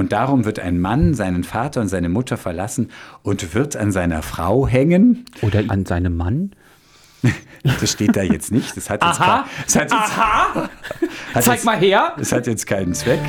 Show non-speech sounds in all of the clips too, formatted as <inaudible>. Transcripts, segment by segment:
Und darum wird ein Mann seinen Vater und seine Mutter verlassen und wird an seiner Frau hängen. Oder an seinem Mann? <laughs> Das steht da jetzt nicht. Das hat jetzt, Aha. kein- das hat jetzt, Aha! <laughs> hat Zeig jetzt, mal her! Das hat jetzt keinen Zweck.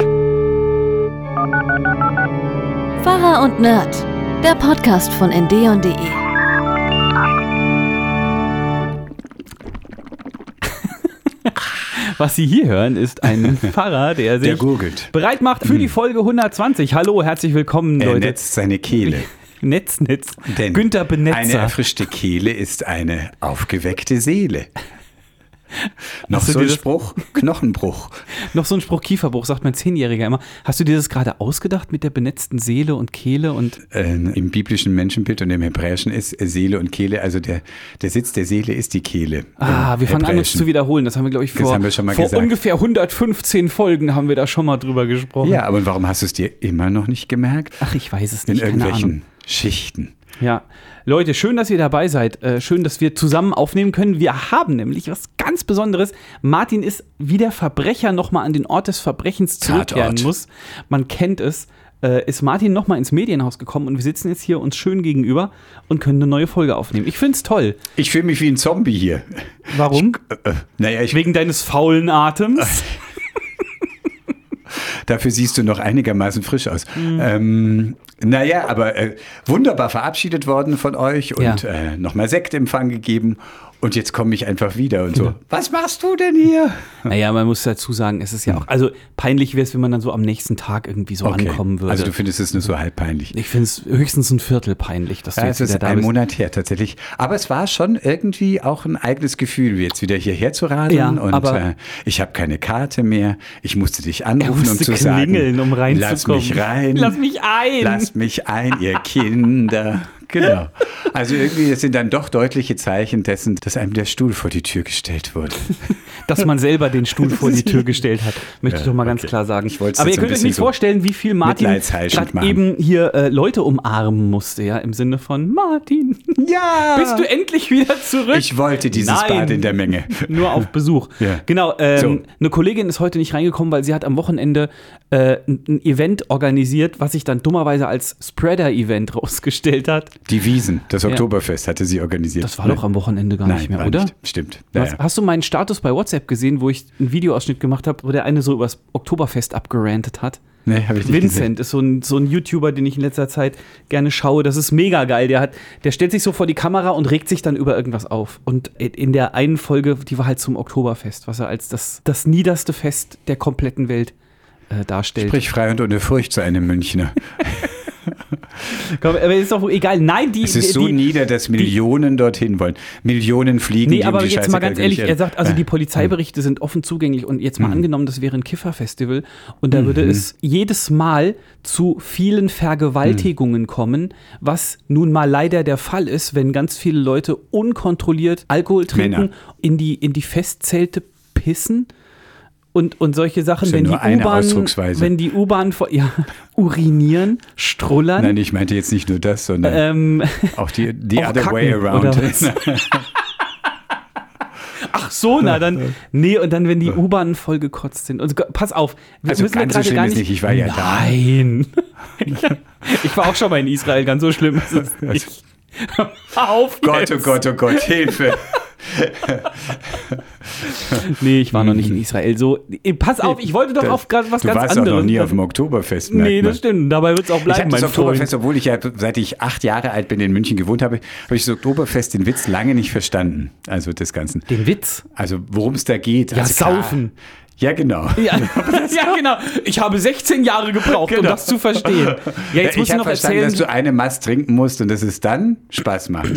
Pfarrer und Nerd, der Podcast von ndeon.de. <laughs> Was Sie hier hören, ist ein <laughs> Pfarrer, der sich Der gurgelt. bereit macht für die Folge 120. Hallo, herzlich willkommen, Er Leute. netzt seine Kehle. <laughs> Netz, Netz. Denn Günther eine Benetzer. erfrischte Kehle ist eine aufgeweckte Seele. Noch so ein Spruch, Knochenbruch. Noch so ein Spruch Kieferbruch, sagt mein Zehnjähriger immer. Hast du dir das gerade ausgedacht mit der benetzten Seele und Kehle und Äh, Im biblischen Menschenbild und im Hebräischen ist Seele und Kehle, also der, der Sitz der Seele ist die Kehle. Ah, wir fangen an, uns zu wiederholen. Das haben wir, glaube ich, Das vor, haben wir schon mal vor gesagt. ungefähr 115 Folgen haben wir da schon mal drüber gesprochen. Ja, aber warum hast du es dir immer noch nicht gemerkt? Ach, ich weiß es In nicht, Ahnung. irgendwelchen Schichten. Ja, Leute, schön, dass ihr dabei seid. Äh, schön, dass wir zusammen aufnehmen können. Wir haben nämlich was ganz Besonderes. Martin ist wie der Verbrecher nochmal an den Ort des Verbrechens zurückkehren Tatort. muss. Man kennt es. Äh, ist Martin nochmal ins Medienhaus gekommen und wir sitzen jetzt hier uns schön gegenüber und können eine neue Folge aufnehmen. Ich find's toll. Ich fühle mich wie ein Zombie hier. Warum? Äh, naja, ich, Wegen deines faulen Atems. <laughs> dafür siehst du noch einigermaßen frisch aus. Mhm. Ähm, naja, aber äh, wunderbar verabschiedet worden von euch und Ja. äh, nochmal Sektempfang gegeben. Und jetzt komme ich einfach wieder und so. Was machst du denn hier? Naja, man muss dazu sagen, es ist ja auch, also peinlich wäre es, wenn man dann so am nächsten Tag irgendwie so ankommen würde. Also du findest es nur so halb peinlich. ich finde es höchstens ein Viertel peinlich, dass du Ja, jetzt es wieder ist da ein bist. Monat her tatsächlich. Aber es war schon irgendwie auch ein eigenes Gefühl, jetzt wieder hierher zu radeln. Ja, und aber- äh, ich habe keine Karte mehr. Ich musste dich anrufen, um musste zu klingeln, sagen, um reinzukommen. lass mich rein. Lass mich ein. Lass mich ein, ihr Kinder. Genau. Also irgendwie, das sind dann doch deutliche Zeichen dessen, dass einem der Stuhl vor die Tür gestellt wurde. <laughs> dass man selber den Stuhl <laughs> vor die Tür gestellt hat. Möchte ich Ja, doch mal ganz okay. klar sagen. Ich Aber ihr könnt euch nicht so vorstellen, wie viel Martin gerade eben hier äh, Leute umarmen musste, ja, im Sinne von Martin, Ja! bist du endlich wieder zurück? Ich wollte dieses Nein. Bad in der Menge. <laughs> Nur auf Besuch. Ja. Genau, ähm, So. eine Kollegin ist heute nicht reingekommen, weil sie hat am Wochenende äh, ein, Event organisiert, was sich dann dummerweise als Spreader-Event <laughs> rausgestellt hat. Die Wiesen, das Oktoberfest hatte sie organisiert. Das war doch am Wochenende gar Nein, nicht mehr, war oder? Nicht. Stimmt. Ja, Was, ja. Hast du meinen Status bei WhatsApp gesehen, wo ich einen Videoausschnitt gemacht habe, wo der eine so übers Oktoberfest abgerantet hat? Nee, habe ich nicht gesehen. Vincent ist so ein, so ein YouTuber, den ich in letzter Zeit gerne schaue. Das ist mega geil. Der, hat, der stellt sich so vor die Kamera und regt sich dann über irgendwas auf. Und in der einen Folge, die war halt zum Oktoberfest, was er als das, das niederste Fest der kompletten Welt äh, darstellt. Sprich frei und ohne Furcht zu einem Münchner. <laughs> Komm, aber ist doch egal. Nein, die. Es ist so die, nieder, dass Millionen dorthin wollen. Millionen fliegen. Nee, die um aber die jetzt mal Scheiße ganz ehrlich, er sagt, also die Äh, Polizeiberichte sind offen zugänglich und jetzt mal Mhm. angenommen, das wäre ein Kifferfestival und da würde es jedes Mal zu vielen Vergewaltigungen kommen, was nun mal leider der Fall ist, wenn ganz viele Leute unkontrolliert Alkohol trinken, Männer. in die, in die Festzelte pissen. Und, und solche Sachen, ja wenn die wenn die U-Bahn vor- ja, <laughs> urinieren, strullern, Nein, ich meinte jetzt nicht nur das, sondern ähm, auch die, the <laughs> other kacken, way around. <laughs> Ach so, na dann. Nee, und dann, wenn die U-Bahnen voll gekotzt sind. Und, pass auf, wir Also müssen ganz so schlimm gar ist nicht. nicht, ich war ja da. Nein. ich war auch schon mal in Israel, ganz so schlimm ist es nicht. Hör Auf Gott, oh jetzt. Gott, oh Gott, Hilfe. <laughs> Nee, ich war noch nicht in Israel. So, pass auf, ich wollte doch auf grad was du ganz warst anderes. auch noch nie auf dem Oktoberfest. Nee, das stimmt. Dabei wird es auch Ich bleiben, habe mein das Oktoberfest, Freund. obwohl ich ja, seit ich acht Jahre alt bin, in München gewohnt habe, habe ich das Oktoberfest den Witz lange nicht verstanden. Also des Ganzen. Den Witz. Also worum es da geht. Ja, also klar- saufen. Ja, genau. <laughs> Ja, <laughs> ja, genau. Ich habe 16 Jahre gebraucht, um Genau. das zu verstehen. Ja, jetzt ich musst du habe noch verstanden, erzählen. dass du eine Mast trinken musst und dass es dann Spaß macht.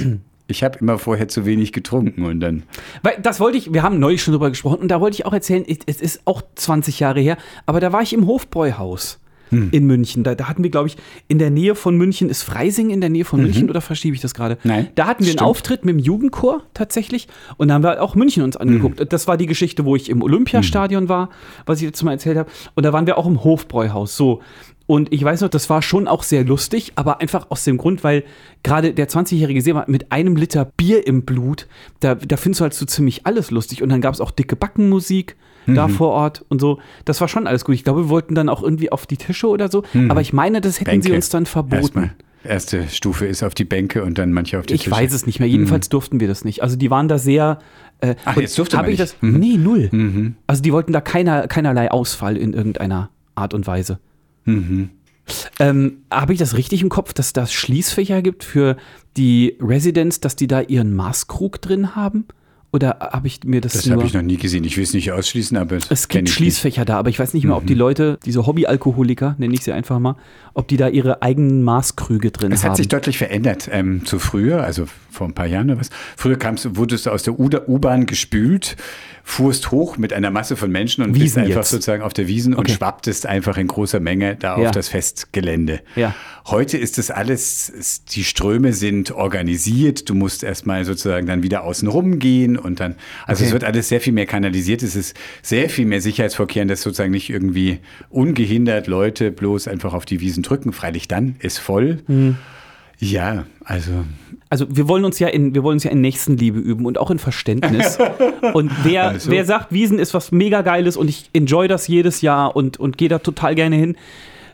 Ich habe immer vorher zu wenig getrunken und dann. Weil das wollte ich, wir haben neulich schon drüber gesprochen und da wollte ich auch erzählen, es ist auch 20 Jahre her, aber da war ich im Hofbräuhaus Hm. in München. Da, da hatten wir, glaube ich, in der Nähe von München, ist Freising in der Nähe von München oder verschiebe ich das gerade? Mhm. Nein, Da hatten wir einen stimmt. Auftritt mit dem Jugendchor tatsächlich und da haben wir auch München uns angeguckt. Mhm. Das war die Geschichte, wo ich im Olympiastadion war, was ich jetzt mal erzählt habe. Und da waren wir auch im Hofbräuhaus. So. Und ich weiß noch, das war schon auch sehr lustig, aber einfach aus dem Grund, weil gerade der 20-jährige Seemann mit einem Liter Bier im Blut, da, da findest du halt so ziemlich alles lustig. Und dann gab es auch dicke Backenmusik da vor Ort und so. Das war schon alles gut. Ich glaube, wir wollten dann auch irgendwie auf die Tische oder so. Aber ich meine, das hätten sie Bänke. uns dann verboten. Erstmal. Erste Stufe ist auf die Bänke und dann manche auf die Ich Tische. weiß es nicht mehr. Jedenfalls durften wir das nicht. Also die waren da sehr. Äh, Ach, jetzt durfte man ich nicht. das? Mhm. Nee, null. Also die wollten da keiner, keinerlei Ausfall in irgendeiner Art und Weise. Mhm. Ähm, Habe ich das richtig im Kopf, dass das Schließfächer gibt für die Residents, dass die da ihren Maßkrug drin haben? Oder habe ich mir das, Das habe ich noch nie gesehen. Ich will es nicht ausschließen, aber es gibt Schließfächer da, aber ich weiß nicht mehr, ob Mhm. die Leute, diese Hobbyalkoholiker, nenne ich sie einfach mal, ob die da ihre eigenen Maßkrüge drin Es haben. hat sich deutlich verändert ähm, zu früher, also vor ein paar Jahren oder was. Früher kamst, wurdest du aus der U-Bahn gespült, fuhrst hoch mit einer Masse von Menschen und bist Wiesen einfach jetzt. sozusagen auf der Wiesen und Okay. schwapptest einfach in großer Menge da Ja. auf das Festgelände. Ja. Heute ist das alles, es- die Ströme sind organisiert, du musst erstmal sozusagen dann wieder außen rum gehen und dann, also Okay. es wird alles sehr viel mehr kanalisiert, es ist sehr viel mehr Sicherheitsvorkehren, dass sozusagen nicht irgendwie ungehindert Leute bloß einfach auf die Wiesen drücken. Freilich dann ist voll. Mhm. Ja, also also wir wollen uns ja in, wir wollen uns ja in Nächstenliebe üben und auch in Verständnis. <laughs> und wer, Also. wer sagt, Wiesen ist was mega geiles und ich enjoy das jedes Jahr und, und gehe da total gerne hin,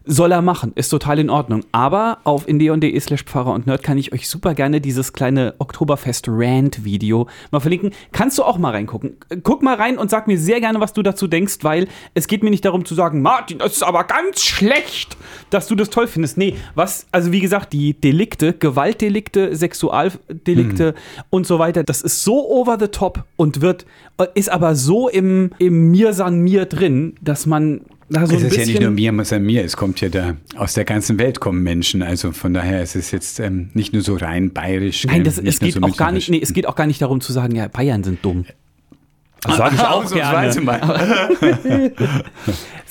soll er machen, ist total in Ordnung. Aber auf indeon.de slash Pfarrer und Nerd kann ich euch super gerne dieses kleine Oktoberfest-Rant-Video mal verlinken. Kannst du auch mal reingucken. Guck mal rein und sag mir sehr gerne, was du dazu denkst, weil es geht mir nicht darum zu sagen, Martin, das ist aber ganz schlecht, dass du das toll findest. Nee, was, also wie gesagt, die Delikte, Gewaltdelikte, Sexualdelikte und so weiter, das ist so over the top und wird, ist aber so im, im Mir san mir drin, dass man da so es ist ja nicht nur mir, sondern mir, es kommt ja da, aus der ganzen Welt kommen Menschen, also von daher ist es jetzt ähm, nicht nur so rein bayerisch. Nein, das, es geht so auch gar nicht, nee, es geht auch gar nicht darum zu sagen, ja, Bayern sind dumm. Das sage ich auch gerne. mal. <laughs>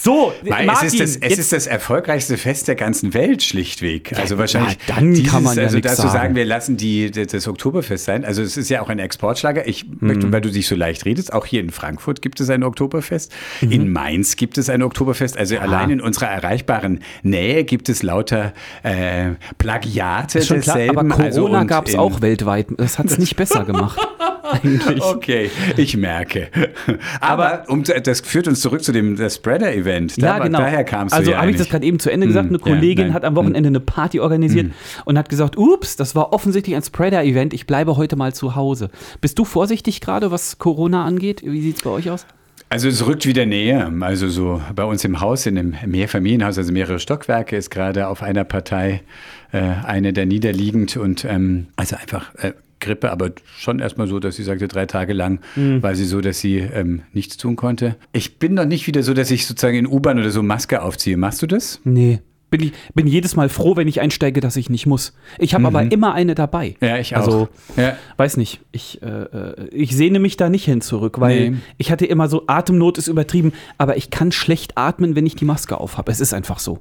So, Nein, Martin, es, ist das, es ist das erfolgreichste Fest der ganzen Welt, schlichtweg. Also wahrscheinlich. ja, dann kann man ja also dazu sagen. sagen, wir lassen die, das Oktoberfest sein. Also es ist ja auch ein Exportschlager. Ich möchte, weil du dich so leicht redest, auch hier in Frankfurt gibt es ein Oktoberfest. Mhm. In Mainz gibt es ein Oktoberfest. Also allein in unserer erreichbaren Nähe gibt es lauter äh, Plagiate schon klar, desselben. aber Corona Also gab es auch weltweit. Das hat es nicht besser gemacht. <laughs> Eigentlich. Okay, ich merke. <laughs> Aber, um, das führt uns zurück zu dem Spreader-Event. Da, Ja, war- genau. Daher kamst also ja habe ich das gerade eben zu Ende gesagt. Eine Hm, ja, Kollegin nein. hat am Wochenende eine Party organisiert und hat gesagt, ups, das war offensichtlich ein Spreader-Event. Ich bleibe heute mal zu Hause. Bist du vorsichtig gerade, was Corona angeht? Wie sieht es bei euch aus? Also es rückt wieder näher. Also so bei uns im Haus, in einem Mehrfamilienhaus, also mehrere Stockwerke, ist gerade auf einer Partei äh, eine der niederliegend und ähm, also einfach äh, Grippe, aber schon erstmal so, dass sie sagte, drei Tage lang war sie so, dass sie ähm, nichts tun konnte. Ich bin noch nicht wieder so, dass ich sozusagen in U-Bahn oder so Maske aufziehe. Machst du das? Nee. Bin, ich, bin jedes Mal froh, wenn ich einsteige, dass ich nicht muss. Ich habe aber immer eine dabei. Ja, ich auch. Also, Ja. weiß nicht. Ich, äh, äh, ich sehne mich da nicht hin zurück, weil Nee. ich hatte immer so, Atemnot ist übertrieben, aber ich kann schlecht atmen, wenn ich die Maske aufhabe. Es ist einfach so.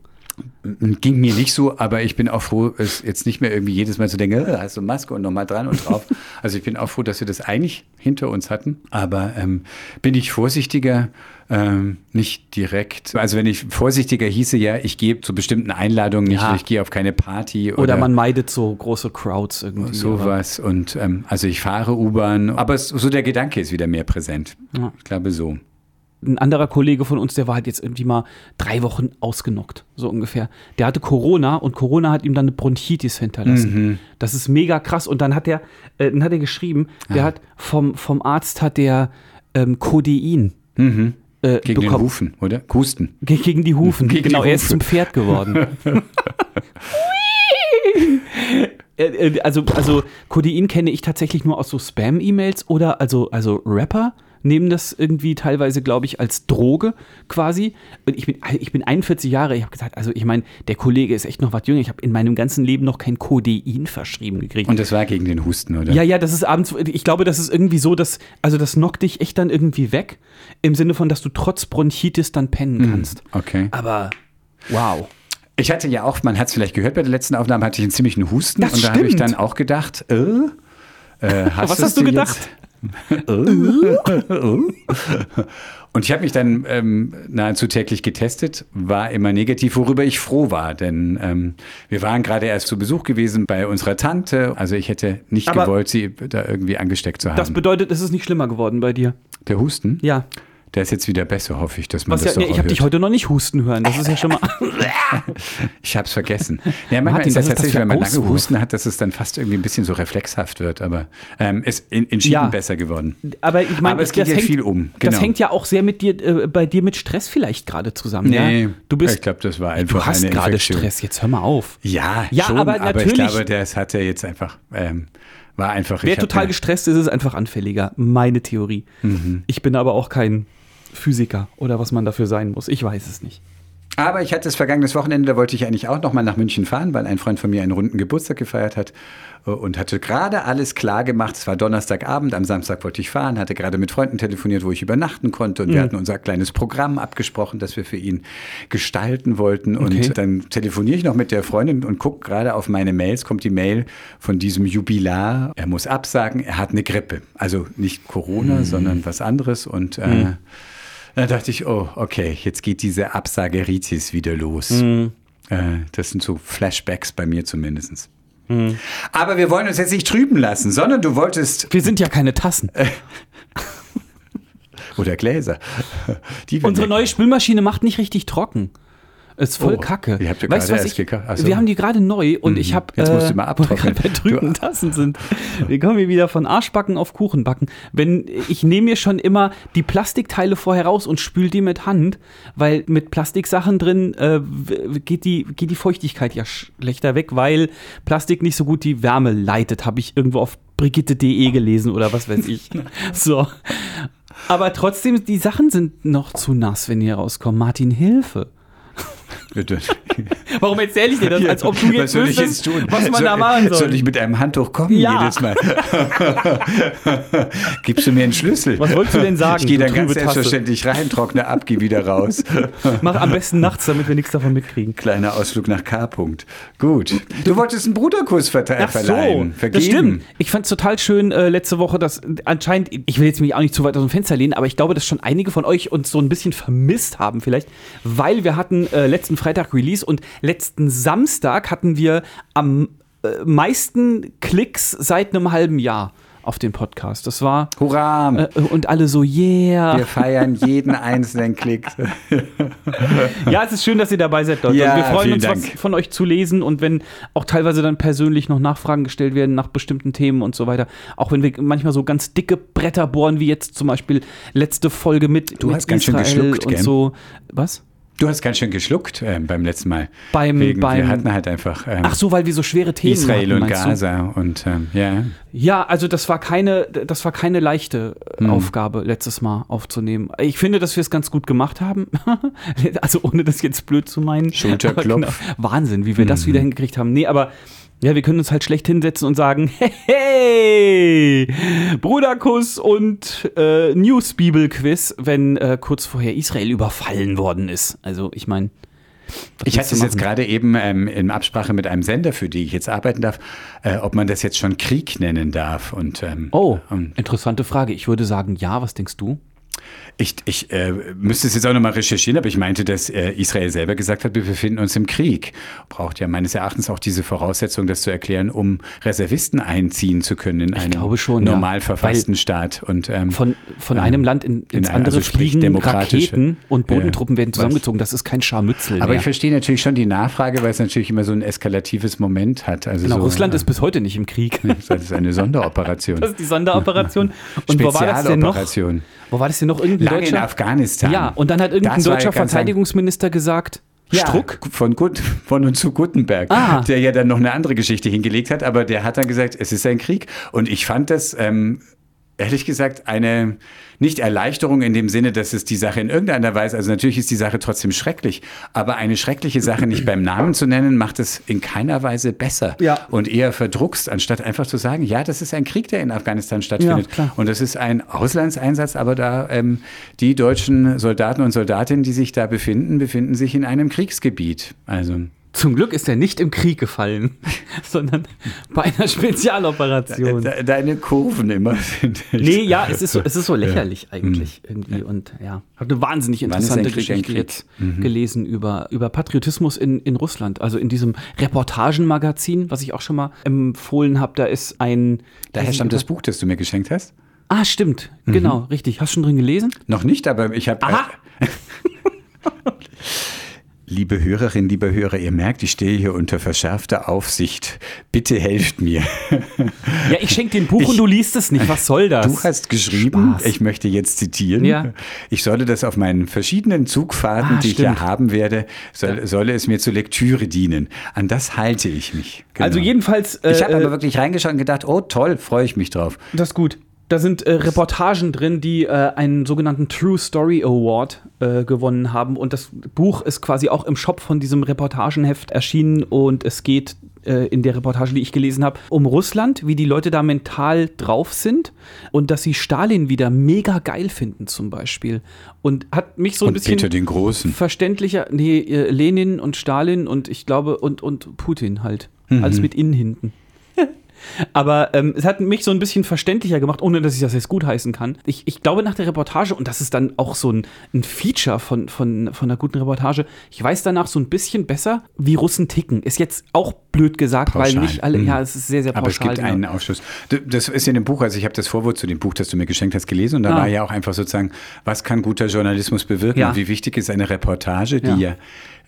Ging mir nicht so, aber ich bin auch froh, es jetzt nicht mehr irgendwie jedes Mal zu denken, äh, hast du Maske und nochmal dran und drauf. <laughs> Also ich bin auch froh, dass wir das eigentlich hinter uns hatten. Aber ähm, bin ich vorsichtiger, ähm, nicht direkt. Also wenn ich vorsichtiger hieße, ja, ich gehe zu bestimmten Einladungen nicht, Ja. ich gehe auf keine Party oder, Oder, man meidet so große Crowds irgendwie. sowas. Und ähm, also ich fahre U-Bahn, aber so der Gedanke ist wieder mehr präsent. Ja. Ich glaube so. Ein anderer Kollege von uns, der war halt jetzt irgendwie mal drei Wochen ausgenockt, so ungefähr. Der hatte Corona und Corona hat ihm dann eine Bronchitis hinterlassen. Das ist mega krass. Und dann hat er, äh, dann hat er geschrieben, der hat vom, vom Arzt hat der ähm, Codein äh, Gegen den bekommen. Hufen, oder? Husten. Ge- Gegen die Hufen. Gegen die genau, er ist Hufe. zum Pferd geworden. <laughs> Äh, äh, also, also Codein kenne ich tatsächlich nur aus so Spam-E-Mails oder also, also Rapper nehmen das irgendwie teilweise, glaube ich, als Droge quasi. Und ich bin, ich bin 41 Jahre, ich habe gesagt, also ich meine, der Kollege ist echt noch was jünger. Ich habe in meinem ganzen Leben noch kein Codein verschrieben gekriegt. Und das war gegen den Husten, oder? Ja, ja, das ist abends, ich glaube, das ist irgendwie so, dass, also das knockt dich echt dann irgendwie weg, im Sinne von, dass du trotz Bronchitis dann pennen kannst. Okay. Aber wow. Ich hatte ja auch, man hat es vielleicht gehört bei der letzten Aufnahme, hatte ich einen ziemlichen Husten. Das und da habe ich stimmt. dann auch gedacht, äh, äh, hast <laughs> Was hast du gedacht? Jetzt, Und ich habe mich dann ähm, nahezu täglich getestet, war immer negativ, worüber ich froh war, denn ähm, wir waren gerade erst zu Besuch gewesen bei unserer Tante. Also ich hätte nicht Aber- gewollt, sie da irgendwie angesteckt zu haben. Das bedeutet, es ist nicht schlimmer geworden bei dir. Der Husten, Ja. Der ist jetzt wieder besser, hoffe ich, dass man Was das ja, doch nee, ich habe dich heute noch nicht husten hören. Das ist ja schon mal. <laughs> Ich habe es vergessen. Ja, manchmal Martin, ist das das tatsächlich, für wenn man lange? Husten hat, dass es dann fast irgendwie ein bisschen so reflexhaft wird. Aber ähm, ist in, entschieden Ja. besser geworden. Aber ich meine, es geht das ja viel um. Das Genau. hängt ja auch sehr mit dir, äh, bei dir mit Stress vielleicht gerade zusammen. ja? Du bist, ich glaube, das war einfach du hast gerade. Stress. Jetzt hör mal auf. Ja, Ja, schon, aber aber, ich glaube, das hat er jetzt einfach, ähm, war einfach. Wer total gestresst ist, ist einfach anfälliger. Meine Theorie. Mhm. Ich bin aber auch kein Physiker oder was man dafür sein muss. Ich weiß es nicht. Aber ich hatte das vergangenes Wochenende, da wollte ich eigentlich auch nochmal nach München fahren, weil ein Freund von mir einen runden Geburtstag gefeiert hat äh, und hatte gerade alles klar gemacht. Es war Donnerstagabend, am Samstag wollte ich fahren, hatte gerade mit Freunden telefoniert, wo ich übernachten konnte Mhm. und wir hatten unser kleines Programm abgesprochen, das wir für ihn gestalten wollten. Und Okay. dann telefoniere ich noch mit der Freundin und gucke gerade auf meine Mails, kommt die Mail von diesem Jubilar. Er muss absagen, er hat eine Grippe. Also nicht Corona, sondern was anderes und äh, da dachte ich, oh, okay, jetzt geht diese Absageritis wieder los. Äh, das sind so Flashbacks bei mir zumindest. Aber wir wollen uns jetzt nicht trüben lassen, sondern du wolltest, Wir sind ja keine Tassen. <laughs> oder Gläser. Unsere neue Spülmaschine macht nicht richtig trocken. Ist voll Oh, kacke. die habt ihr weißt gerade erst ich, gekauft? Ach so. Wir haben die gerade neu und ich habe. Jetzt musst du mal <laughs> wo wir abtrocknen. gerade bei Du- Tassen sind. Wir kommen hier wieder von Arschbacken auf Kuchenbacken. Wenn ich nehme mir schon immer die Plastikteile vorher raus und spül die mit Hand, weil mit Plastiksachen drin äh, geht, die, geht die Feuchtigkeit ja schlechter weg, weil Plastik nicht so gut die Wärme leitet, habe ich irgendwo auf brigitte.de gelesen oder was weiß ich. <laughs> so. Aber trotzdem, die Sachen sind noch zu nass, wenn die rauskommen. Martin, Hilfe. <laughs> Warum erzähle ich dir das, als ob du jetzt was soll ich wüsstest, jetzt tun? was man soll, da machen soll? Soll ich mit einem Handtuch kommen Ja. jedes Mal? <laughs> Gibst du mir einen Schlüssel? Was wolltest du denn sagen, Ich gehe du dann ganz Tasse? selbstverständlich rein, trockne ab, gehe wieder raus. <laughs> Mach am besten nachts, damit wir nichts davon mitkriegen. Kleiner Ausflug nach K. -Punkt. Gut. Du wolltest einen Bruderkuss verte- Ach so, verleihen. Vergeben. das stimmt. Ich fand es total schön äh, letzte Woche, dass anscheinend, ich will jetzt mich auch nicht zu weit aus dem Fenster lehnen, aber ich glaube, dass schon einige von euch uns so ein bisschen vermisst haben vielleicht, weil wir hatten äh, letzten Freitag Release und letzten Samstag hatten wir am äh, meisten Klicks seit einem halben Jahr auf den Podcast. Das war Hurra! äh, und alle so, yeah. Wir feiern jeden <laughs> einzelnen Klick. <laughs> Ja, es ist schön, dass ihr dabei seid, Leute. Ja, wir freuen uns, was Dank. von euch zu lesen und wenn auch teilweise dann persönlich noch Nachfragen gestellt werden nach bestimmten Themen und so weiter. Auch wenn wir manchmal so ganz dicke Bretter bohren, wie jetzt zum Beispiel letzte Folge mit, Du mit hast ganz schön geschluckt, und gell? so. Was? Du hast ganz schön geschluckt ähm, beim letzten Mal. Beim- Wegen, beim- wir hatten halt einfach ähm, Ach so, weil wir so schwere Themen Israel hatten, und meinst du? Gaza und ähm, ja. Ja, also das war keine, das war keine leichte äh, Hm. Aufgabe letztes Mal aufzunehmen. Ich finde, dass wir es ganz gut gemacht haben. <laughs> also ohne das jetzt blöd zu meinen. Schulterklopf. <laughs> Genau, Wahnsinn, wie wir das wieder hingekriegt haben. Nee, aber ja, wir können uns halt schlecht hinsetzen und sagen, <laughs> hey, Bruderkuss und äh, News-Bibel-Quiz, wenn äh, kurz vorher Israel überfallen worden ist. Also ich meine, Ich hatte es jetzt gerade eben ähm, in Absprache mit einem Sender, für die ich jetzt arbeiten darf, äh, ob man das jetzt schon Krieg nennen darf. Und, ähm, Oh, und interessante Frage. Ich würde sagen, ja, was denkst du? Ich, ich äh, müsste es jetzt auch nochmal recherchieren, aber ich meinte, dass äh, Israel selber gesagt hat, wir befinden uns im Krieg. Braucht ja meines Erachtens auch diese Voraussetzung, das zu erklären, um Reservisten einziehen zu können in glaube schon, ja. normal verfassten Weil Staat. Und, ähm, Von, von einem Land in, ins in ein- andere also fliegen Raketen und Bodentruppen werden Was? zusammengezogen. Das ist kein Scharmützel aber mehr. ich verstehe natürlich schon die Nachfrage, weil es natürlich immer so ein eskalatives Moment hat. Also Genau, so, Russland äh, ist bis heute nicht im Krieg. <laughs> Das ist eine Sonderoperation. Das ist die Sonderoperation. <laughs> Und wo war das denn noch? Wo war das denn noch? Irgendein Lange in deutscher? Afghanistan. Ja, und dann hat irgendein Das deutscher Verteidigungsminister gesagt, Ja, Struck? Von, Gut, von und zu Gutenberg, Ah. der ja dann noch eine andere Geschichte hingelegt hat, aber der hat dann gesagt, es ist ein Krieg. Und ich fand das, ähm, ehrlich gesagt, eine nicht Erleichterung in dem Sinne, dass es die Sache in irgendeiner Weise, also natürlich ist die Sache trotzdem schrecklich, aber eine schreckliche Sache nicht beim Namen zu nennen, macht es in keiner Weise besser Ja. und eher verdruckst, anstatt einfach zu sagen, ja, das ist ein Krieg, der in Afghanistan stattfindet. Ja, klar. Und das ist ein Auslandseinsatz, aber da ähm, die deutschen Soldaten und Soldatinnen, die sich da befinden, befinden sich in einem Kriegsgebiet. Also Zum Glück ist er nicht im Krieg gefallen, <laughs> sondern bei einer Spezialoperation. De- Deine Kurven immer sind. Nee, ja, es ist so, es ist so lächerlich eigentlich irgendwie. Und ja, habe eine wahnsinnig interessante Geschichte jetzt gelesen über, über Patriotismus in, in Russland. Also in diesem Reportagenmagazin, was ich auch schon mal empfohlen habe, da ist ein. Daher stammt das Buch, das du mir geschenkt hast? Ah, stimmt. Genau, richtig. Hast du schon drin gelesen? Noch nicht, aber ich habe. Aha. Liebe Hörerinnen, liebe Hörer, ihr merkt, ich stehe hier unter verschärfter Aufsicht. Bitte helft mir. Ja, ich schenke dir ein Buch Ich- und du liest es nicht. Was soll das? Du hast geschrieben, Spaß. ich möchte jetzt zitieren, Ja. ich solle das auf meinen verschiedenen Zugfahrten, Ah, die ich stimmt. ja haben werde, soll, solle es mir zur Lektüre dienen. An das halte ich mich. Genau. Also jedenfalls. Äh, ich habe aber wirklich reingeschaut und gedacht, oh toll, freue ich mich drauf. Das ist gut. Da sind äh, Reportagen drin, die äh, einen sogenannten True Story Award äh, gewonnen haben. Und das Buch ist quasi auch im Shop von diesem Reportagenheft erschienen. Und es geht äh, in der Reportage, die ich gelesen habe, um Russland, wie die Leute da mental drauf sind. Und dass sie Stalin wieder mega geil finden, zum Beispiel. Und hat mich so ein Und bisschen Peter den Großen. verständlicher, nee, äh, Lenin und Stalin und ich glaube, und, und Putin halt. Mhm. Alles mit innen hinten. Aber ähm, es hat mich so ein bisschen verständlicher gemacht, ohne dass ich das jetzt gutheißen kann. Ich, ich glaube nach der Reportage, und das ist dann auch so ein, ein Feature von, von, von einer guten Reportage, ich weiß danach so ein bisschen besser, wie Russen ticken. Ist jetzt auch blöd gesagt, weil Pauschal. nicht alle, Mhm. ja, es ist sehr, sehr pauschal. Aber es gibt genau. einen Aufschluss. Das ist in dem Buch, also ich habe das Vorwort zu dem Buch, das du mir geschenkt hast, gelesen und da Ah. war ja auch einfach sozusagen, was kann guter Journalismus bewirken Ja. und wie wichtig ist eine Reportage, die Ja. ja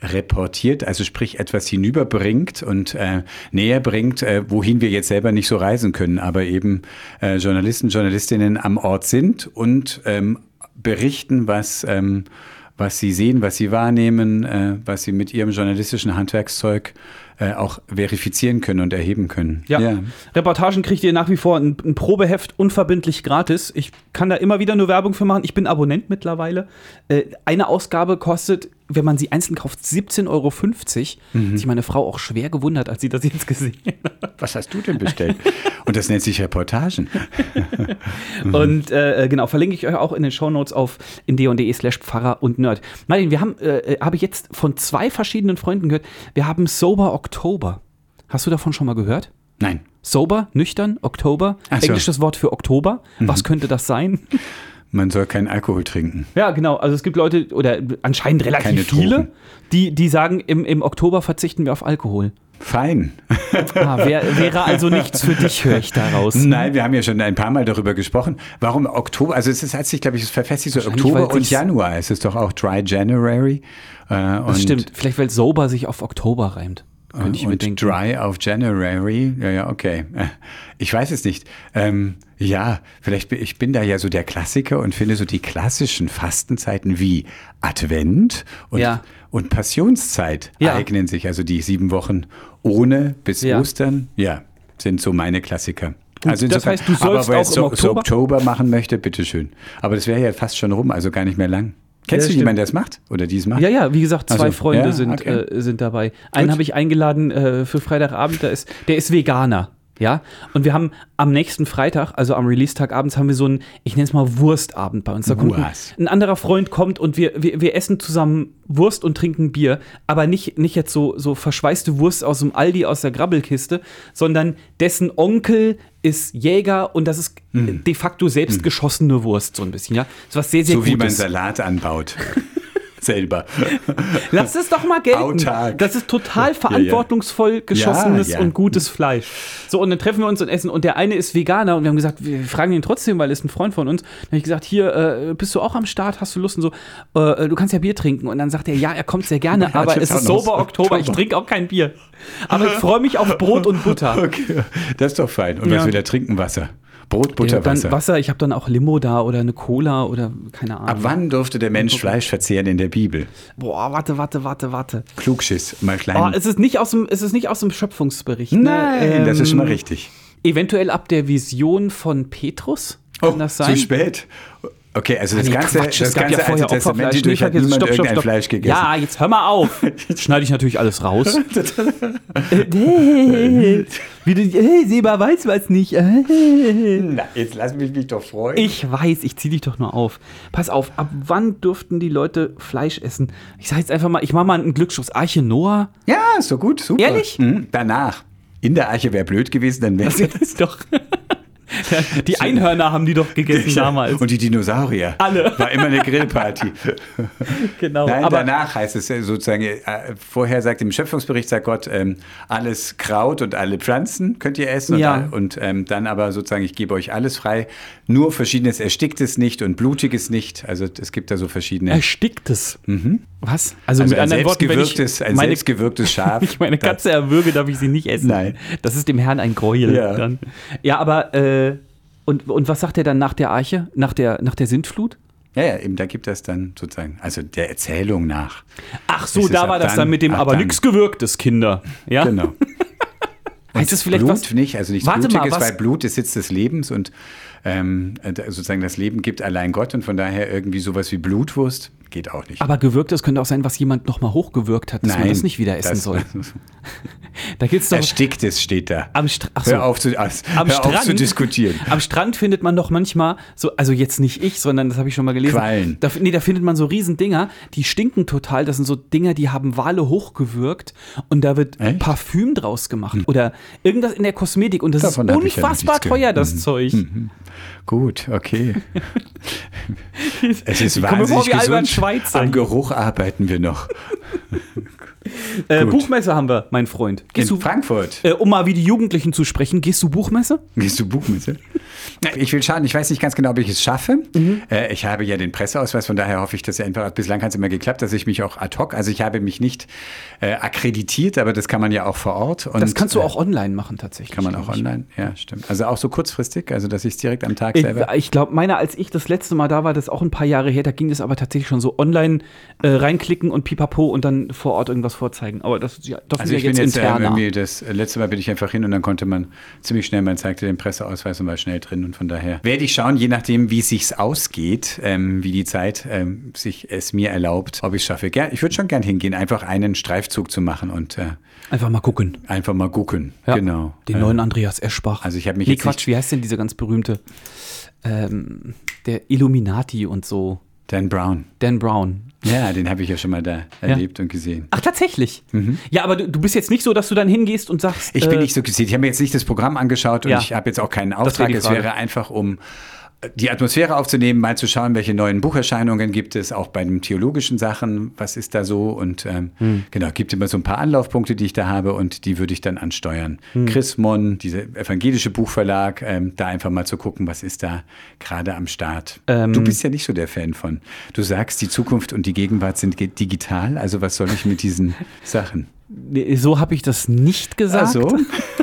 reportiert, also sprich etwas hinüberbringt und äh, näher bringt, äh, wohin wir jetzt selber nicht so reisen können, aber eben äh, Journalisten, Journalistinnen am Ort sind und ähm, berichten, was, ähm, was sie sehen, was sie wahrnehmen, äh, was sie mit ihrem journalistischen Handwerkszeug äh, auch verifizieren können und erheben können. Ja. Reportagen kriegt ihr nach wie vor ein, ein Probeheft unverbindlich gratis. Ich kann da immer wieder nur Werbung für machen. Ich bin Abonnent mittlerweile. Äh, eine Ausgabe kostet, wenn man sie einzeln kauft, 17,50 Euro. Mhm. Hat sich meine Frau auch schwer gewundert, als sie das jetzt gesehen hat. Was hast du denn bestellt? Und das nennt sich Reportagen. <laughs> Mhm. Und äh, genau, verlinke ich euch auch in den Shownotes auf inde slash Pfarrer und Nerd. Martin, wir haben, äh, habe ich jetzt von zwei verschiedenen Freunden gehört, wir haben Sober Oktober. Hast du davon schon mal gehört? Nein. Sober, nüchtern, Oktober, so. Mhm. englisches Wort für Oktober. Was könnte das sein? <laughs> Man soll keinen Alkohol trinken. Ja, genau. Also es gibt Leute, oder anscheinend relativ Keine viele, Drogen. die, die sagen, im, im Oktober verzichten wir auf Alkohol. Fein. Ah, wär, wäre also nichts für dich, höre ich daraus. Nein, wir haben ja schon ein paar Mal darüber gesprochen. Warum Oktober? Also es ist, hat sich, glaube ich, es verfestigt so Oktober und Januar. Es ist doch auch Dry January. Äh, Das und, stimmt. Vielleicht, weil Sober sich auf Oktober reimt. Könnte ich mir und. Dry auf January. Ja, ja, okay. <laughs> Ich weiß es nicht. Ähm, ja, vielleicht bin ich bin da ja so der Klassiker und finde so die klassischen Fastenzeiten wie Advent und, Ja. und Passionszeit Ja. eignen sich. Also die sieben Wochen ohne bis Ja. Ostern, ja, sind so meine Klassiker. Gut, das heißt, du aber sollst wer auch jetzt im so, so Oktober- Oktober machen möchte, bitteschön. Aber das wäre ja fast schon rum, also gar nicht mehr lang. Kennst Ja, du jemanden, der das macht? Oder die es macht? Ja, ja, wie gesagt, zwei Also, Freunde ja, sind, okay. äh, sind dabei. Einen habe ich eingeladen äh, für Freitagabend, der ist, der ist Veganer. Ja, und wir haben am nächsten Freitag, also am Release-Tag abends, haben wir so einen, ich nenne es mal Wurstabend bei uns. Da kommt ein, ein anderer Freund kommt und wir, wir, wir essen zusammen Wurst und trinken Bier, aber nicht, nicht jetzt so, so verschweißte Wurst aus dem Aldi aus der Grabbelkiste, sondern dessen Onkel ist Jäger und das ist de facto selbst geschossene Wurst, so ein bisschen, ja. Ist was sehr, sehr so wie man Gutes. Salat anbaut. <laughs> <laughs> Selber. Lass es doch mal gelten. Autark. Das ist total verantwortungsvoll geschossenes Ja, ja. und gutes Fleisch. So, und dann treffen wir uns und essen. Und der eine ist Veganer und wir haben gesagt, wir fragen ihn trotzdem, weil er ist ein Freund von uns. Dann habe ich gesagt, hier, äh, bist du auch am Start? Hast du Lust? Und so, äh, du kannst ja Bier trinken. Und dann sagt er, ja, er kommt sehr gerne, <laughs> Ja, aber es ist sober so. <laughs> Oktober. Ich trinke auch kein Bier. Aber ich freue mich auf Brot und Butter. Okay, das ist doch fein. Und was will er trinken? Wasser. Brot, Butter, dann Wasser. Wasser, ich habe dann auch Limo da oder eine Cola oder keine Ahnung. Ab wann durfte der Mensch Fleisch verzehren in der Bibel? Boah, warte, warte, warte, warte. Klugschiss, mal klein. Oh, es ist nicht aus dem, es ist nicht aus dem Schöpfungsbericht. ne? Nein, das ist schon mal Ähm, richtig. Eventuell ab der Vision von Petrus? Kann das sein? Oh, Zu spät. Okay, also das Nee, ganze, Quatsch, das ganze ja Alte Testament Nee, hat niemand Stopp, stopp, irgendein stopp. Fleisch gegessen. Ja, jetzt hör mal auf. Jetzt <laughs> schneide ich natürlich alles raus. <laughs> <laughs> Wie du, hey, Seba weiß was nicht. Na, jetzt lass mich mich doch freuen. Ich weiß, ich zieh dich doch nur auf. Pass auf, ab wann durften die Leute Fleisch essen? Ich sag jetzt einfach mal, ich mach mal einen Glücksschuss. Arche Noah? ja, ist so gut, super. Ehrlich? Mhm, danach. In der Arche wäre blöd gewesen, dann wäre Das doch. <laughs> Die Einhörner haben die doch gegessen damals. Und die Dinosaurier. Alle. War immer eine Grillparty. <laughs> Genau. Nein, aber danach heißt es sozusagen, äh, vorher sagt im Schöpfungsbericht, sagt Gott, ähm, alles Kraut und alle Pflanzen könnt ihr essen. Ja. Und, und ähm, dann aber sozusagen, ich gebe euch alles frei. Nur verschiedenes Ersticktes nicht und Blutiges nicht. Also es gibt da so verschiedene. ersticktes. Was? Also, also mit anderen Worten, wenn ich ein meine, selbstgewirktes Schaf. <laughs> ich meine das- Katze erwürge, darf ich sie nicht essen. Nein. Das ist dem Herrn ein Gräuel. Ja. Dann. ja aber, äh, und, und was sagt er dann nach der Arche? Nach der, nach der Sintflut? Ja, ja, eben, da gibt es dann sozusagen, also der Erzählung nach. Ach so, da war das dann- dann mit dem ab aber dann. nichts gewirktes, Kinder. Ja? Genau. <laughs> Heißt es vielleicht Blut was? nicht, also nichts Warte mal, Blutiges, was- weil Blut ist Sitz des Lebens und ähm, äh, sozusagen das Leben gibt allein Gott und von daher irgendwie sowas wie Blutwurst geht auch nicht. Aber gewirktes könnte auch sein, was jemand nochmal hochgewirkt hat, dass man das nicht wieder essen das- soll. <laughs> Da gibt's doch Ersticktes steht da. am, Ach so. Hör auf zu, aus, am hör Strand, auf zu diskutieren. <laughs> Am Strand findet man doch manchmal so, also jetzt nicht ich, sondern das habe ich schon mal gelesen. Quallen. Da, nee, da findet man so riesen Dinger, die stinken total. Das sind so Dinger, die haben Wale hochgewürgt und da wird Echt? Hm. Parfüm draus gemacht oder irgendwas in der Kosmetik und das Davon ist ja unfassbar nichts teuer, das Mhm. Zeug. Gut, okay. <laughs> es ist wahnsinnig gesund. Schweitzer. Am Geruch arbeiten wir noch. <laughs> Äh. Buchmesse haben wir, mein Freund. In Gehst du, Frankfurt. äh, um mal wie die Jugendlichen zu sprechen, gehst du Buchmesse? Gehst du Buchmesse? Ich will schauen, ich weiß nicht ganz genau, ob ich es schaffe. Mhm. Äh, ich habe ja den Presseausweis, von daher hoffe ich, dass er einfach, bislang hat es immer geklappt, dass ich mich auch ad hoc, also ich habe mich nicht äh, akkreditiert, aber das kann man ja auch vor Ort. Und, Das kannst du äh, auch online machen tatsächlich. Kann man auch ich. online, ja, stimmt. Also auch so kurzfristig, also dass ich es direkt am Tag Ich, selber. ich glaube, meiner, als ich das letzte Mal da war, das ist auch ein paar Jahre her, da ging es aber tatsächlich schon so online äh, reinklicken und pipapo und dann vor Ort irgendwas vorzeigen. Aber das, ist ja, das Also ist ich ja bin jetzt jetzt ähm, interner. irgendwie das äh, letzte Mal bin ich einfach hin und dann konnte man ziemlich schnell, man zeigte den Presseausweis und war schnell drin und von daher werde ich schauen, je nachdem, wie es sich ausgeht, ähm, wie die Zeit ähm, sich es mir erlaubt, ob ich es schaffe. Ger ich würde schon gern hingehen, einfach einen Streifzug zu machen und äh, Einfach mal gucken. einfach mal gucken. Ja, Genau. Den Äh, neuen Andreas Eschbach. also ich habe mich nee, jetzt Quatsch, wie heißt denn dieser ganz berühmte? Ähm, der Illuminati und so. Dan Brown. Dan Brown. Ja, den habe ich ja schon mal da erlebt und gesehen. Ach, tatsächlich? Ja, aber du, du bist jetzt nicht so, dass du dann hingehst und sagst. Mhm. Ich bin äh, nicht so gesehen. Ich habe mir jetzt nicht das Programm angeschaut und Ja. ich habe jetzt auch keinen Auftrag. die Es wäre einfach, um die Atmosphäre aufzunehmen, mal zu schauen, welche neuen Bucherscheinungen gibt es, auch bei den theologischen Sachen, was ist da so und ähm, Hm. genau, gibt immer so ein paar Anlaufpunkte, die ich da habe und die würde ich dann ansteuern. Hm. Chris Mon, dieser evangelische Buchverlag, ähm, da einfach mal zu gucken, was ist da gerade am Start. Ähm. du bist ja nicht so der Fan von. Du sagst, die Zukunft und die Gegenwart sind digital, also was soll ich mit diesen <laughs> Sachen? so habe ich das nicht gesagt. Also,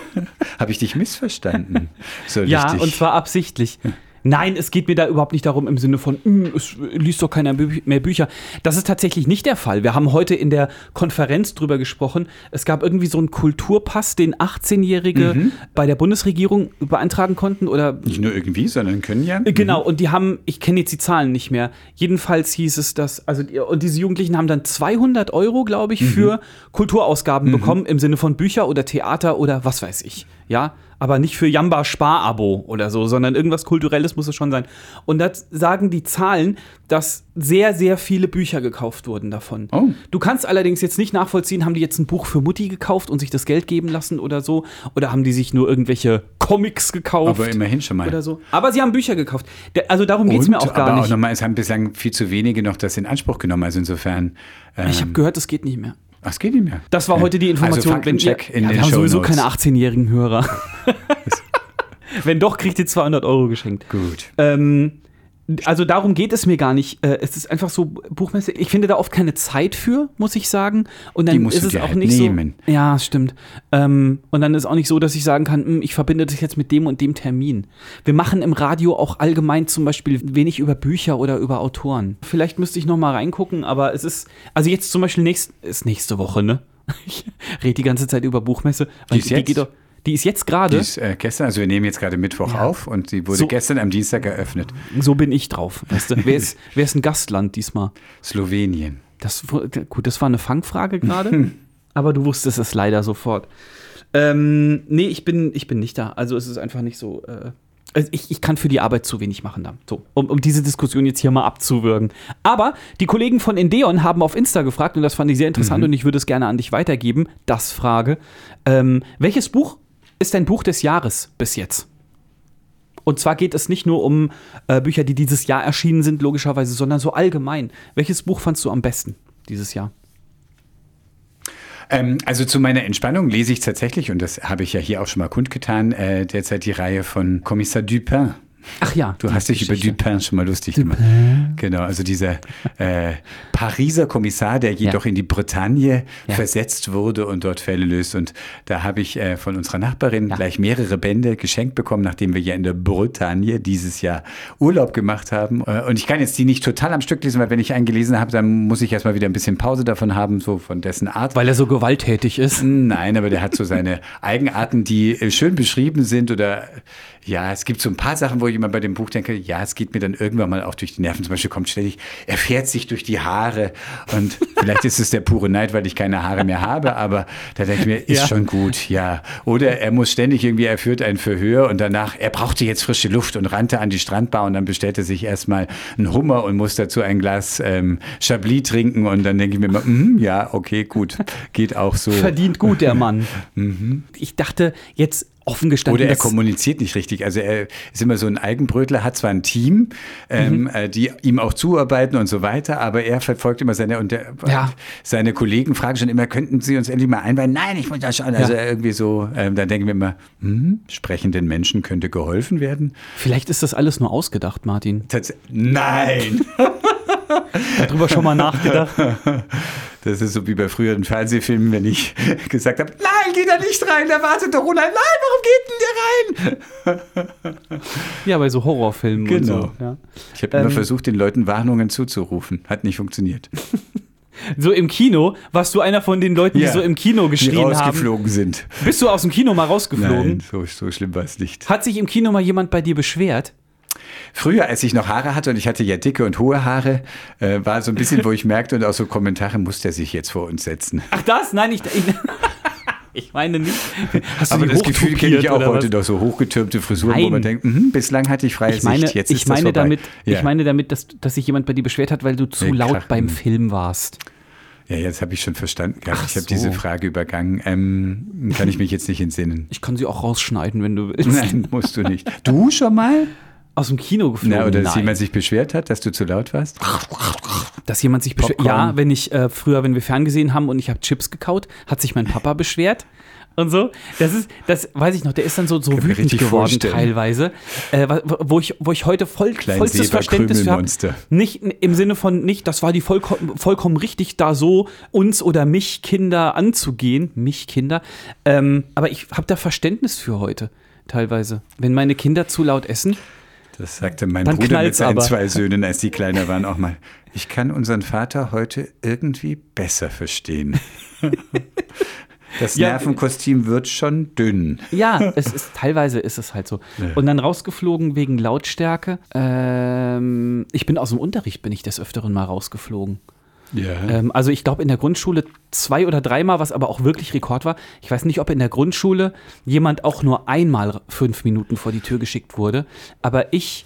<laughs> habe ich dich missverstanden? So Ja, richtig. und zwar absichtlich. Nein, es geht mir da überhaupt nicht darum im Sinne von, "Hm, es liest doch keiner Bü mehr Bücher. Das ist tatsächlich nicht der Fall. Wir haben heute in der Konferenz drüber gesprochen. Es gab irgendwie so einen Kulturpass, den 18-Jährige Mhm. bei der Bundesregierung beantragen konnten oder Nicht nur irgendwie, sondern können ja. Genau, und die haben, ich kenne jetzt die Zahlen nicht mehr. Jedenfalls hieß es, dass, also, und diese Jugendlichen haben dann 200 Euro, glaube ich, für Kulturausgaben bekommen, im Sinne von Bücher oder Theater oder was weiß ich. Ja, aber nicht für Jamba Spar-Abo oder so, sondern irgendwas Kulturelles muss es schon sein. Und das sagen die Zahlen, dass sehr, sehr viele Bücher gekauft wurden davon. Oh. Du kannst allerdings jetzt nicht nachvollziehen, haben die jetzt ein Buch für Mutti gekauft und sich das Geld geben lassen oder so? Oder haben die sich nur irgendwelche Comics gekauft? Aber immerhin schon mal. oder so. Aber sie haben Bücher gekauft. Also darum geht es mir auch gar aber nicht. auch nochmal, es haben bislang viel zu wenige noch das in Anspruch genommen. Also insofern. Ähm, ich habe gehört, das geht nicht mehr. Es geht nicht mehr. Das war heute die Information. Also Faktencheck in ja, wir haben sowieso keine 18-jährigen Hörer. <laughs> Wenn doch, kriegt ihr 200 Euro geschenkt. Gut. Ähm, also darum geht es mir gar nicht. Äh, Es ist einfach so Buchmesse. Ich finde da oft keine Zeit für, muss ich sagen. Und dann Die ist es auch halt nicht nehmen. so. Ja, stimmt. Ähm, und dann ist auch nicht so, dass ich sagen kann, hm, ich verbinde das jetzt mit dem und dem Termin. Wir machen im Radio auch allgemein zum Beispiel wenig über Bücher oder über Autoren. Vielleicht müsste ich noch mal reingucken, aber es ist also jetzt zum Beispiel nächst, ist nächste Woche, ne? <laughs> Ich rede die ganze Zeit über Buchmesse. weil Die jetzt? geht doch. Die ist jetzt Die gerade, ist äh, gestern, also wir nehmen jetzt gerade Mittwoch Ja. auf und sie wurde So- gestern am Dienstag eröffnet. so bin ich drauf. Weißt du? wer, <laughs> ist, wer ist ein Gastland diesmal? Slowenien. Das, gut, das war eine Fangfrage gerade, <laughs> aber du wusstest es leider sofort. Ähm, nee, ich bin, ich bin nicht da. Also es ist einfach nicht so. Äh, ich, ich kann für die Arbeit zu wenig machen da. So, um, um diese Diskussion jetzt hier mal abzuwürgen. Aber die Kollegen von Endeon haben auf Insta gefragt, und das fand ich sehr interessant und ich würde es gerne an dich weitergeben. Das Frage. Ähm, welches Buch ist dein Buch des Jahres bis jetzt? Und zwar geht es nicht nur um äh, Bücher, die dieses Jahr erschienen sind, logischerweise, sondern so allgemein. Welches Buch fandst du am besten dieses Jahr? Ähm, also zu meiner Entspannung lese ich tatsächlich, und das habe ich ja hier auch schon mal kundgetan, äh, derzeit die Reihe von Kommissar Dupin. Ach ja. Du hast dich über Geschichte. Dupin schon mal lustig gemacht. Genau, also dieser äh, Pariser Kommissar, der jedoch in die Bretagne Ja. versetzt wurde und dort Fälle löst. Und da habe ich äh, von unserer Nachbarin gleich mehrere Bände geschenkt bekommen, nachdem wir ja in der Bretagne dieses Jahr Urlaub gemacht haben. Äh, und ich kann jetzt die nicht total am Stück lesen, weil wenn ich einen gelesen habe, dann muss ich erstmal wieder ein bisschen Pause davon haben, so von dessen Art. Weil er so gewalttätig ist. Nein, aber der hat so seine <laughs> Eigenarten, die äh, schön beschrieben sind oder ja, es gibt so ein paar Sachen, wo ich immer bei dem Buch denke, ja, es geht mir dann irgendwann mal auch durch die Nerven. Zum Beispiel kommt ständig, er fährt sich durch die Haare und vielleicht ist es der pure Neid, weil ich keine Haare mehr habe, aber da denke ich mir, ist Ja. schon gut, ja. Oder er muss ständig irgendwie, er führt ein Verhör und danach, er brauchte jetzt frische Luft und rannte an die Strandbar und dann bestellte sich erstmal einen Hummer und muss dazu ein Glas ähm, Chablis trinken und dann denke ich mir immer, mhm, ja, okay, gut, geht auch so. Verdient gut, der Mann. <laughs> Ich dachte jetzt offen gestanden. Oder er kommuniziert nicht richtig. Also er ist immer so ein Eigenbrötler, hat zwar ein Team, ähm, Mhm. äh, die ihm auch zuarbeiten und so weiter, aber er verfolgt immer seine und der, Ja. seine Kollegen fragen schon immer, könnten Sie uns endlich mal einweihen? Nein, ich muss das schon. Also Ja. irgendwie so, ähm, dann denken wir immer, hm, sprechenden Menschen könnte geholfen werden. Vielleicht ist das alles nur ausgedacht, Martin. Tats Nein! <laughs> Darüber schon mal nachgedacht. <laughs> Das ist so wie bei früheren Fernsehfilmen, wenn ich <laughs> gesagt habe, nein, geh da nicht rein, da wartet doch Ronald. Nein, warum geht denn der rein? Ja, bei so Horrorfilmen und Genau. so. Ja. Ich habe immer Ähm. versucht, den Leuten Warnungen zuzurufen. Hat nicht funktioniert. <laughs> So im Kino, warst du einer von den Leuten, Ja. die so im Kino die geschrien haben? rausgeflogen sind. Bist du aus dem Kino mal rausgeflogen? Nein, so, so schlimm war es nicht. Hat sich im Kino mal jemand bei dir beschwert? Früher, als ich noch Haare hatte und ich hatte ja dicke und hohe Haare, äh, war so ein bisschen, wo ich <laughs> merkte und auch so Kommentare, muss der sich jetzt vor uns setzen. Ach das? Nein, ich, ich, <laughs> ich meine nicht. Hast du Aber das Gefühl kenne ich auch heute doch so hochgetürmte Frisuren, wo Nein. man denkt, mhm, bislang hatte ich freie Ich meine, Sicht, jetzt ich ist das meine vorbei. damit, ja. ich meine damit, dass, dass sich jemand bei dir beschwert hat, weil du zu Nee, laut Krachen. beim Film warst. ja, jetzt habe ich schon verstanden. gehabt. Ach ich habe so. diese Frage übergangen. Ähm, kann ich mich jetzt nicht entsinnen. Ich kann sie auch rausschneiden, wenn du willst. Nein, musst du nicht. Du schon mal? Aus dem Kino geflogen. Na, oder dass Nein. jemand sich beschwert hat, dass du zu laut warst? Dass jemand sich beschwert. Ja, wenn ich äh, früher, wenn wir ferngesehen haben und ich habe Chips gekaut, hat sich mein Papa beschwert. Und so, das ist, das weiß ich noch, der ist dann so, so Kann wütend geworden vorstellen. teilweise, äh, wo- ich, wo ich heute voll, Klein vollstes Seber, Verständnis für habe. Nicht im Sinne von, nicht, das war die vollkommen, vollkommen richtig, da so uns oder mich Kinder anzugehen, mich Kinder, ähm, aber ich habe da Verständnis für heute, teilweise. Wenn meine Kinder zu laut essen, Das sagte mein Dann Bruder mit seinen aber. zwei Söhnen, als die kleiner waren, auch mal. Ich kann unseren Vater heute irgendwie besser verstehen. <laughs> Das Ja. Nervenkostüm wird schon dünn. Ja, es ist teilweise ist es halt so. Und dann rausgeflogen wegen Lautstärke. Ähm, ich bin aus dem Unterricht bin ich des Öfteren mal rausgeflogen. Ja. Ähm, also ich glaube in der Grundschule zwei oder dreimal, was aber auch wirklich Rekord war. Ich weiß nicht, ob in der Grundschule jemand auch nur einmal fünf Minuten vor die Tür geschickt wurde, aber ich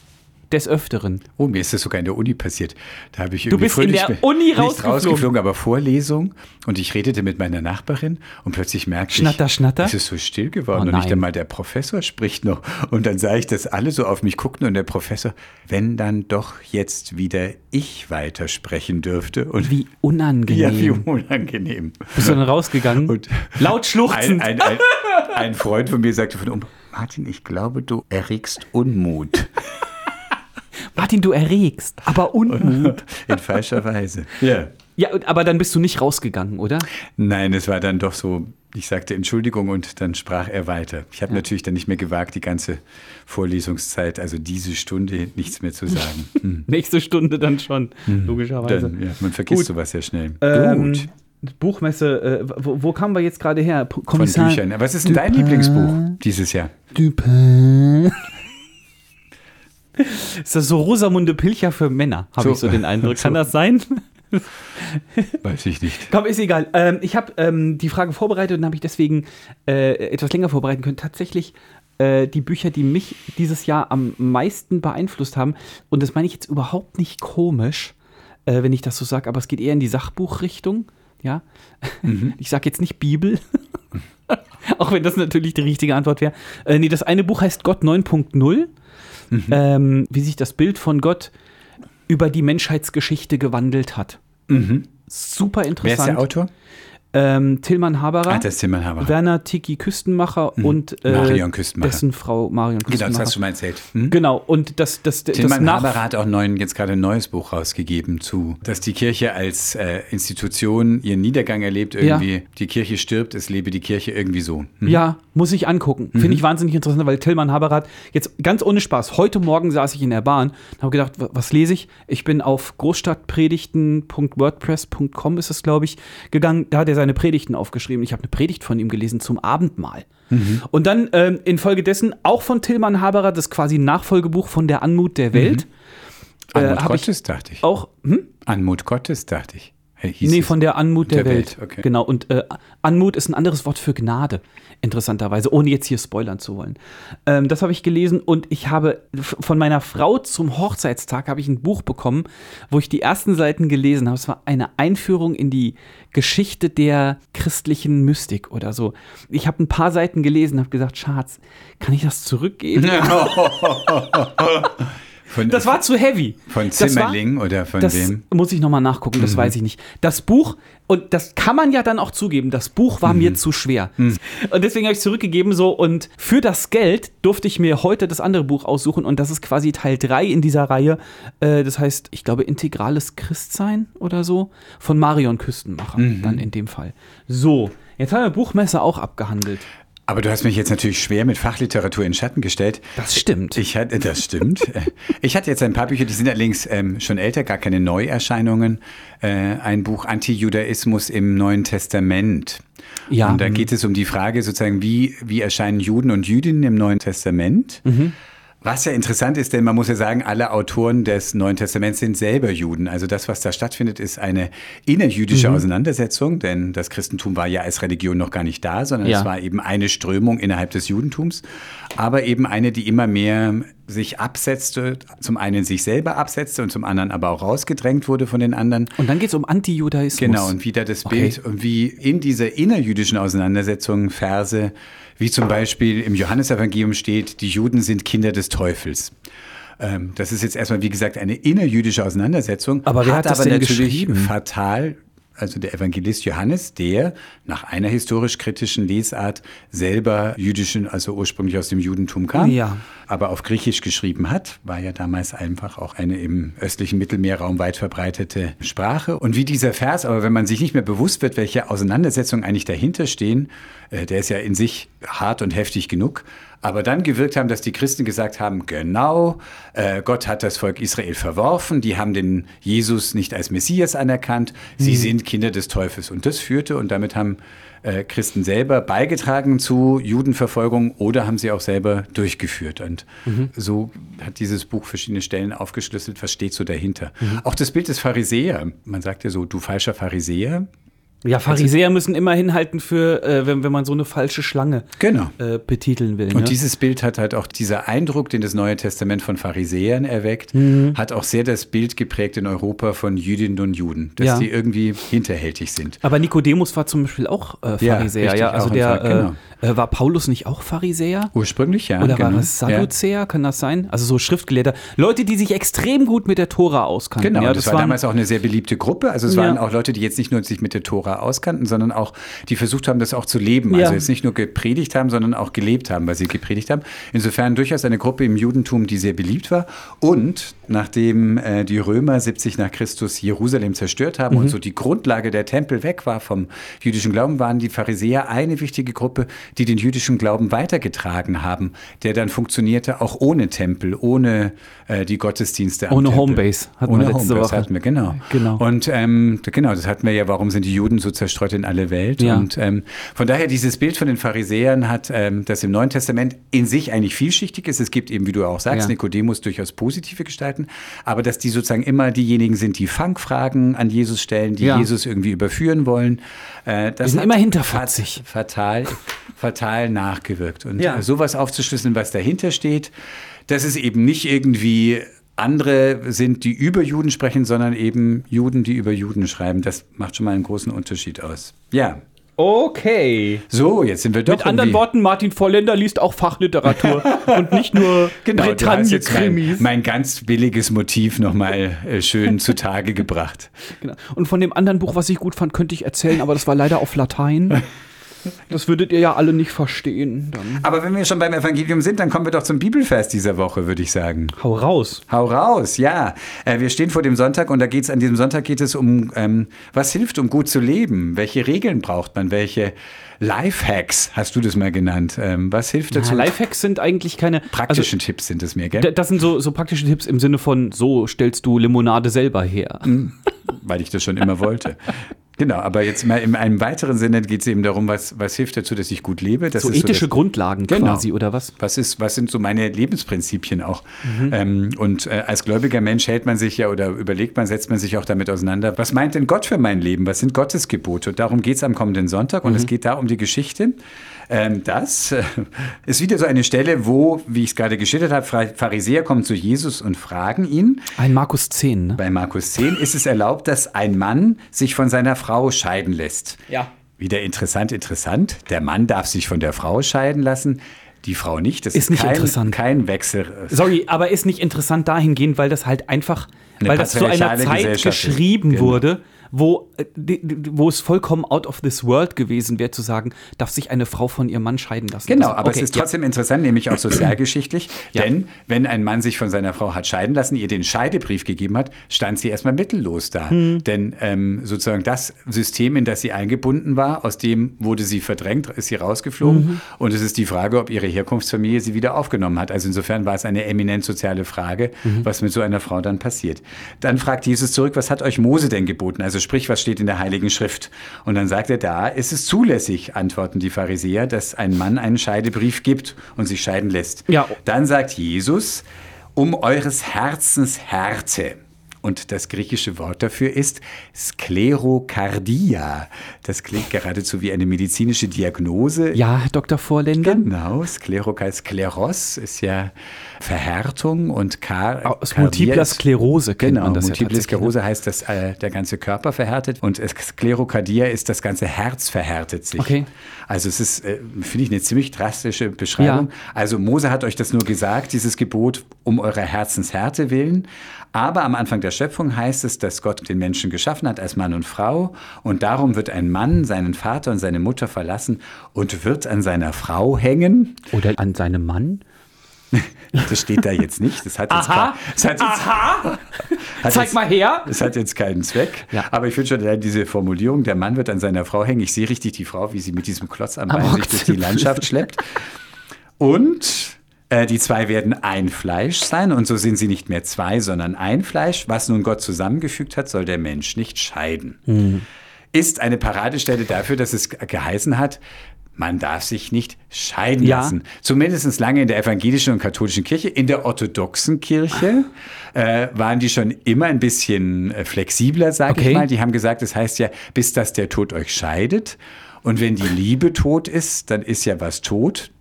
des Öfteren. Oh, mir ist das sogar in der Uni passiert. Da habe ich Du irgendwie bist in der Uni rausgeflogen. rausgeflogen, aber Vorlesung und ich redete mit meiner Nachbarin und plötzlich merkte Schnatter, ich, schnatter? es ist so still geworden Oh und nicht einmal der Professor spricht noch und dann sah ich, dass alle so auf mich guckten und der Professor, wenn dann doch jetzt wieder ich weitersprechen dürfte und Wie unangenehm. ja, wie unangenehm. Bist du dann rausgegangen? Und Laut schluchzend. ein, ein, ein, ein Freund von mir sagte von um, Martin, ich glaube, du erregst Unmut <laughs> Martin, du erregst, aber Unmut. <laughs> in falscher Weise. Ja. ja, aber dann bist du nicht rausgegangen, oder? Nein, es war dann doch so, ich sagte Entschuldigung und dann sprach er weiter. Ich habe natürlich dann nicht mehr gewagt, die ganze Vorlesungszeit, also diese Stunde, nichts mehr zu sagen. <laughs> Hm. Nächste Stunde dann schon, logischerweise. Dann, ja, man vergisst Gut. sowas sehr schnell. Ähm, Gut. Buchmesse, äh, wo, wo kamen wir jetzt gerade her? P- Von Kommissar Büchern. Was ist denn dein Dupin. Lieblingsbuch dieses Jahr? Dupin. <laughs> <laughs> Ist das so Rosamunde Pilcher für Männer, habe So. ich so den Eindruck. <laughs> Kann So. das sein? <laughs> Weiß ich nicht. Komm, ist egal. Ähm, ich habe ähm, die Frage vorbereitet und habe ich deswegen äh, etwas länger vorbereiten können. Tatsächlich äh, die Bücher, die mich dieses Jahr am meisten beeinflusst haben. Und das meine ich jetzt überhaupt nicht komisch, äh, wenn ich das so sage, aber es geht eher in die Sachbuchrichtung. Ja, ich sage jetzt nicht Bibel, auch wenn das natürlich die richtige Antwort wäre. Äh, nee, das eine Buch heißt Gott 9.0, ähm, wie sich das Bild von Gott über die Menschheitsgeschichte gewandelt hat. Super Wer interessant. ist der Autor? Ähm, Tillmann Haberer, Ah, das ist Timon Haber. Werner Tiki Küstenmacher und äh, Marion Küstenmacher. dessen Frau Marion Genau, das Küstenmacher. hast du mal erzählt. Hm? Genau, und das, das, das, Tilman nach, Haberer hat auch neuen, jetzt gerade ein neues Buch rausgegeben zu, dass die Kirche als äh, Institution ihren Niedergang erlebt irgendwie. Die Kirche stirbt, es lebe die Kirche irgendwie so. Hm? Ja, muss ich angucken. Finde ich wahnsinnig interessant, weil Tillmann Haber hat jetzt ganz ohne Spaß. Heute Morgen saß ich in der Bahn und habe gedacht, wa- was lese ich? Ich bin auf großstadtpredigten.wordpress.com ist es, glaube ich, gegangen. Da hat er seine Predigten aufgeschrieben. Ich habe eine Predigt von ihm gelesen zum Abendmahl. Und dann ähm, infolgedessen auch von Tillmann Haberer, das quasi Nachfolgebuch von der Anmut der Welt. Anmut hab ich Gottes, dachte ich. Auch, hm? Anmut Gottes, dachte ich. Hieß Nee, von der Anmut der, Der Welt. Welt, okay. Genau. Und äh, Anmut ist ein anderes Wort für Gnade, interessanterweise, ohne jetzt hier spoilern zu wollen. Ähm, das habe ich gelesen und ich habe von meiner Frau zum Hochzeitstag habe ich ein Buch bekommen, wo ich die ersten Seiten gelesen habe. Es war eine Einführung in die Geschichte der christlichen Mystik oder so. Ich habe ein paar Seiten gelesen, habe gesagt, Schatz, kann ich das zurückgeben? <laughs> <laughs> Von, Das war zu heavy. von Das war- Zimmerling oder von das wem? Mhm. muss ich nochmal nachgucken, das weiß ich nicht. Das Buch, und das kann man ja dann auch zugeben, das Buch Mhm. war mir zu schwer. Und deswegen habe ich es zurückgegeben so und für das Geld durfte ich mir heute das andere Buch aussuchen und das ist quasi Teil 3 in dieser Reihe. Äh, das heißt, ich glaube, Integrales Christsein oder so von Marion Küstenmacher Mhm. dann in dem Fall. So, jetzt haben wir Buchmesse auch abgehandelt. Aber du hast mich jetzt natürlich schwer mit Fachliteratur in Schatten gestellt. Das stimmt. Ich hatte, das stimmt. <laughs> Ich hatte jetzt ein paar Bücher, die sind allerdings ähm, schon älter, gar keine Neuerscheinungen. Äh, ein Buch Antijudaismus im Neuen Testament. Ja. Und da geht es um die Frage sozusagen, wie, wie erscheinen Juden und Jüdinnen im Neuen Testament? Was ja interessant ist, denn man muss ja sagen, alle Autoren des Neuen Testaments sind selber Juden. Also das, was da stattfindet, ist eine innerjüdische Auseinandersetzung, denn das Christentum war ja als Religion noch gar nicht da, sondern Ja. es war eben eine Strömung innerhalb des Judentums, aber eben eine, die immer mehr sich absetzte, zum einen sich selber absetzte und zum anderen aber auch rausgedrängt wurde von den anderen. Und dann geht es um Antijudaismus. Genau, und wie da das Okay. Bild und wie in dieser innerjüdischen Auseinandersetzung Verse, wie zum Beispiel im Johannesevangelium steht, die Juden sind Kinder des Teufels. Ähm, das ist jetzt erstmal, wie gesagt, eine innerjüdische Auseinandersetzung. Aber wer hat das aber denn natürlich geschrieben? fatal, also der Evangelist Johannes, der nach einer historisch-kritischen Lesart selber jüdischen, also ursprünglich aus dem Judentum kam, Ja. aber auf Griechisch geschrieben hat, war ja damals einfach auch eine im östlichen Mittelmeerraum weit verbreitete Sprache. Und wie dieser Vers, aber wenn man sich nicht mehr bewusst wird, welche Auseinandersetzungen eigentlich dahinter stehen, äh, der ist ja in sich hart und heftig genug, aber dann gewirkt haben, dass die Christen gesagt haben, genau, äh, Gott hat das Volk Israel verworfen, die haben den Jesus nicht als Messias anerkannt, sie sind Kinder des Teufels. Und das führte, und damit haben äh, Christen selber beigetragen zu Judenverfolgung oder haben sie auch selber durchgeführt. Und so hat dieses Buch verschiedene Stellen aufgeschlüsselt, was steht so dahinter. Auch das Bild des Pharisäer, man sagt ja so, du falscher Pharisäer. Ja, Pharisäer müssen immer hinhalten für, äh, wenn, wenn man so eine falsche Schlange Genau. äh, betiteln will. Und ne? dieses Bild hat halt auch dieser Eindruck, den das Neue Testament von Pharisäern erweckt, Mhm. hat auch sehr das Bild geprägt in Europa von Jüdinnen und Juden, dass Ja. die irgendwie hinterhältig sind. Aber Nikodemus war zum Beispiel auch äh, Ja, Pharisäer, richtig, ja. Also der Phar- genau. äh, äh, war Paulus nicht auch Pharisäer? Ursprünglich, ja. Oder genau. war es Sadduzäer? Kann das sein? Also so Schriftgelehrter. Leute, die sich extrem gut mit der Tora auskannten. Genau, ja, das, war damals auch eine sehr beliebte Gruppe. Also es Ja. waren auch Leute, die jetzt nicht nur sich mit der Tora auskannten, sondern auch, die versucht haben, das auch zu leben. Ja. Also jetzt nicht nur gepredigt haben, sondern auch gelebt haben, weil sie gepredigt haben. Insofern durchaus eine Gruppe im Judentum, die sehr beliebt war. Und nachdem äh, die Römer 70 nach Christus Jerusalem zerstört haben Mhm. und so die Grundlage der Tempel weg war vom jüdischen Glauben, waren die Pharisäer eine wichtige Gruppe, die den jüdischen Glauben weitergetragen haben, der dann funktionierte auch ohne Tempel, ohne äh, die Gottesdienste Ohne Tempel. Homebase hatten ohne wir letzte Homebase Woche. hatten wir, genau. Genau. Und ähm, genau, das hatten wir ja, warum sind die Juden so zerstreut in alle Welt? Ja. Und ähm, von daher, dieses Bild von den Pharisäern hat ähm, das im Neuen Testament in sich eigentlich vielschichtig ist. Es gibt eben, wie du auch sagst, Ja. Nikodemus durchaus positive Gestalten, aber dass die sozusagen immer diejenigen sind, die Fangfragen an Jesus stellen, die Ja. Jesus irgendwie überführen wollen. Äh, das sind hat immer hinterfotzig. fat- Fatal, fatal nachgewirkt. Und Ja. sowas aufzuschlüsseln, was dahinter steht, dass es eben nicht irgendwie andere sind, die über Juden sprechen, sondern eben Juden, die über Juden schreiben. Das macht schon mal einen großen Unterschied aus. Ja. Okay. So, jetzt sind wir doch Mit anderen Worten, Martin Volländer liest auch Fachliteratur <laughs> und nicht nur Genau, jetzt mein, Bretagne-Krimis. mein ganz billiges Motiv nochmal äh, schön zutage gebracht. Genau. Und von dem anderen Buch, was ich gut fand, könnte ich erzählen, aber das war leider auf Latein. <laughs> Das würdet ihr ja alle nicht verstehen. Dann. Aber wenn wir schon beim Evangelium sind, dann kommen wir doch zum Bibelvers dieser Woche, würde ich sagen. Hau raus. Hau raus, ja. Äh, wir stehen vor dem Sonntag und da geht's an diesem Sonntag geht es um, ähm, was hilft, um gut zu leben? Welche Regeln braucht man? Welche Lifehacks hast du das mal genannt? Ähm, was hilft dazu? Ja, Lifehacks sind eigentlich keine Praktischen Tipps sind es mir, Also, gell? das sind so, so praktische Tipps im Sinne von, so stellst du Limonade selber her. Weil ich das schon immer wollte. Genau, aber jetzt mal in einem weiteren Sinne geht es eben darum, was, was hilft dazu, dass ich gut lebe. Das So ethische das, Grundlagen Genau. quasi, oder was? Was, ist, was sind so meine Lebensprinzipien auch? Mhm. Ähm, und äh, als gläubiger Mensch hält man sich ja oder überlegt man, setzt man sich auch damit auseinander. Was meint denn Gott für mein Leben? Was sind Gottes Gebote? Und darum geht es am kommenden Sonntag. Und es geht da um die Geschichte. Ähm, das äh, ist wieder so eine Stelle, wo, wie ich es gerade geschildert habe, Pharisäer kommen zu Jesus und fragen ihn, Ein Markus 10, ne? bei Markus 10 ist es erlaubt, dass ein Mann sich von seiner Frau scheiden lässt. Ja. Wieder interessant, interessant. Der Mann darf sich von der Frau scheiden lassen, die Frau nicht. Das Ist ist, nicht kein, interessant. kein Wechsel. Sorry, aber ist nicht interessant dahingehend, weil das halt einfach, Eine weil das zu einer patriarchale Zeit geschrieben Genau. wurde, wo, äh, wo es vollkommen out of this world gewesen wäre, zu sagen, darf sich eine Frau von ihrem Mann scheiden lassen. Genau, Also, aber okay, es ist ja. trotzdem interessant, nämlich auch sozialgeschichtlich. <clears throat> Ja. Denn wenn ein Mann sich von seiner Frau hat scheiden lassen, ihr den Scheidebrief gegeben hat, stand sie erstmal mittellos da. Hm. Denn ähm, sozusagen das System, in das sie eingebunden war, aus dem wurde sie verdrängt, ist sie rausgeflogen. Mhm. Und es ist die Frage, ob ihre Herkunftsfamilie sie wieder aufgenommen hat. Also insofern war es eine eminent soziale Frage, Mhm. was mit so einer Frau dann passiert. Dann fragt Jesus zurück, was hat euch Mose denn geboten? Also sprich, was steht in der Heiligen Schrift? Und dann sagt er, da ist es zulässig, antworten die Pharisäer, dass ein Mann einen Scheidebrief gibt und sich scheiden lässt. Ja. Dann sagt Jesus, um eures Herzens Härte. Und das griechische Wort dafür ist Sklerokardia. Das klingt geradezu wie eine medizinische Diagnose. Ja, Herr Dr. Vorländer. Genau, Sklerokal Skleros ist ja Verhärtung und Kar Aus multipler Sklerose kennt Genau, man das ja Multiple ne? Sklerose heißt, dass äh, der ganze Körper verhärtet und Sklerokardia ist, das ganze Herz verhärtet sich. Okay. Also es ist, äh, finde ich, eine ziemlich drastische Beschreibung. Ja. Also Mose hat euch das nur gesagt, dieses Gebot um eurer Herzenshärte willen. Aber am Anfang der Schöpfung heißt es, dass Gott den Menschen geschaffen hat als Mann und Frau. Und darum wird ein Mann seinen Vater und seine Mutter verlassen und wird an seiner Frau hängen. Oder an seinem Mann. <laughs> Das steht da jetzt nicht. Das hat jetzt, Aha. kein- das hat jetzt, Aha! <laughs> hat Zeig jetzt- mal her! Das hat jetzt keinen Zweck. Ja. Aber ich finde schon allein diese Formulierung, der Mann wird an seiner Frau hängen. Ich sehe richtig die Frau, wie sie mit diesem Klotz am Bein sich durch die. Landschaft schleppt. Und äh, die zwei werden ein Fleisch sein. Und so sind sie nicht mehr zwei, sondern ein Fleisch. Was nun Gott zusammengefügt hat, soll der Mensch nicht scheiden. Hm. Ist eine Paradestelle dafür, dass es geheißen hat, man darf sich nicht scheiden Ja. lassen. Zumindest lange in der evangelischen und katholischen Kirche. In der orthodoxen Kirche äh, waren die schon immer ein bisschen äh, flexibler, sage Okay. ich mal. Die haben gesagt, das heißt ja, bis dass der Tod euch scheidet. Und wenn die Liebe tot ist, dann ist ja was tot.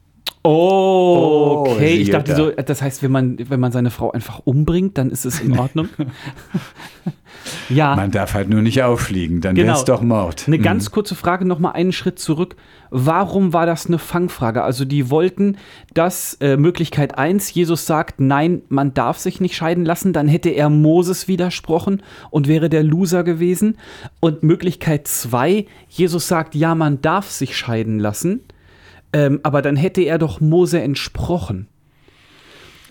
Oh, okay. ich dachte da. so, das heißt, wenn man, wenn man seine Frau einfach umbringt, dann ist es in Ordnung. <laughs> ja. Man darf halt nur nicht auffliegen, dann Genau. wäre es doch Mord. Eine ganz kurze Frage, noch mal einen Schritt zurück. Warum war das eine Fangfrage? Also die wollten, dass äh, Möglichkeit 1, Jesus sagt, nein, man darf sich nicht scheiden lassen, dann hätte er Moses widersprochen und wäre der Loser gewesen. Und Möglichkeit 2, Jesus sagt, ja, man darf sich scheiden lassen, ähm, aber dann hätte er doch Mose entsprochen.